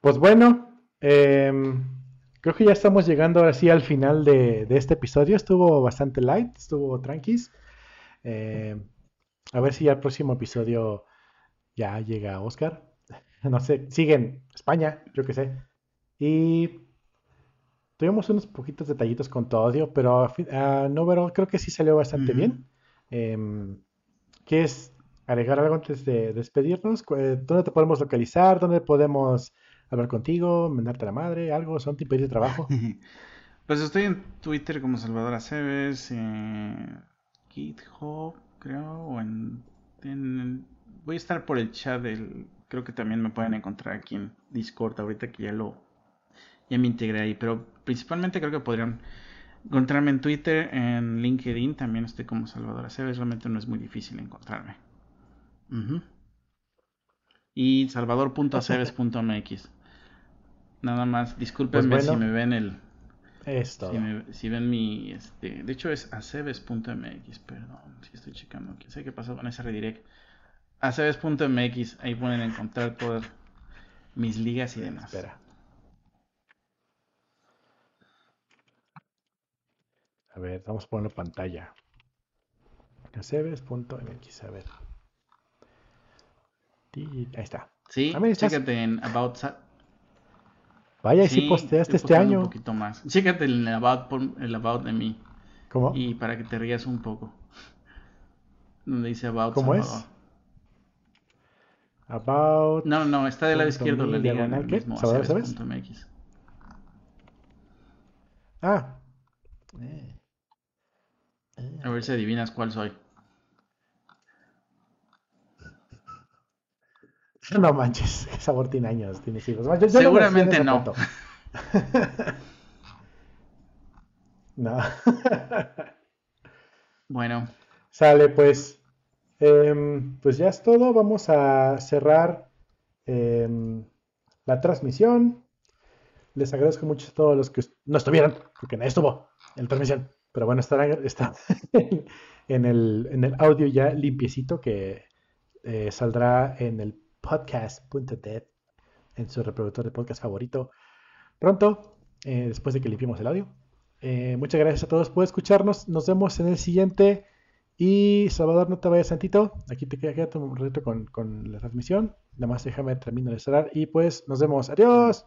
Pues bueno, eh, Creo que ya estamos llegando ahora sí al final de, este episodio. Estuvo bastante light, estuvo tranquis. Eh, a ver si al próximo episodio ya llega Oscar. No sé, siguen España, yo qué sé. Y tuvimos unos poquitos detallitos con tu audio, pero uh, no, pero creo que sí salió bastante bien. Eh, ¿Quieres agregar algo antes de despedirnos? ¿Dónde te podemos localizar? ¿Dónde podemos hablar contigo, mandarte la madre, algo, son tipo de trabajo. pues estoy en Twitter como Salvador Aceves, eh, GitHub, creo, o en, voy a estar por el chat del, creo que también me pueden encontrar aquí en Discord ahorita que ya lo, ya me integré ahí, pero principalmente creo que podrían encontrarme en Twitter, en LinkedIn, también estoy como Salvador Aceves, realmente no es muy difícil encontrarme. Y salvador.aceves.mx. Nada más, discúlpenme pues si me ven el. Esto. Si, ven mi. Este, de hecho es aceves.mx, perdón, si estoy checando aquí. Sé qué pasó con ese redirect. Aceves.mx, ahí pueden encontrar todas mis ligas y demás. Espera. A ver, vamos a ponerlo en pantalla. Aceves.mx, a ver. Ahí está. Sí, chécate en About Vaya, sí, posteaste este año. Un poquito más. Chécate el about, el about de mí. ¿Cómo? Y para que te rías un poco. Donde dice about. ¿Cómo es? About. No, no, está del lado izquierdo la liga en el mismo. ¿Sabes? ¿sabes? Ah. A ver si adivinas cuál soy. No manches, qué sabor tiene años, tienes hijos. Seguramente no. no. bueno. Sale, pues. Em, pues ya es todo. Vamos a cerrar em, la transmisión. Les agradezco mucho a todos los que no estuvieron, porque nadie estuvo en la transmisión. Pero bueno, estarán, está en, el, en el audio ya limpiecito que eh, saldrá en el podcast.dev en su reproductor de podcast favorito pronto, eh, después de que limpiemos el audio. Eh, muchas gracias a todos por escucharnos. Nos vemos en el siguiente. Y Salvador, no te vayas tantito. Aquí te queda, un rato con, con la transmisión. Nada más déjame terminar de cerrar. Y pues nos vemos. Adiós.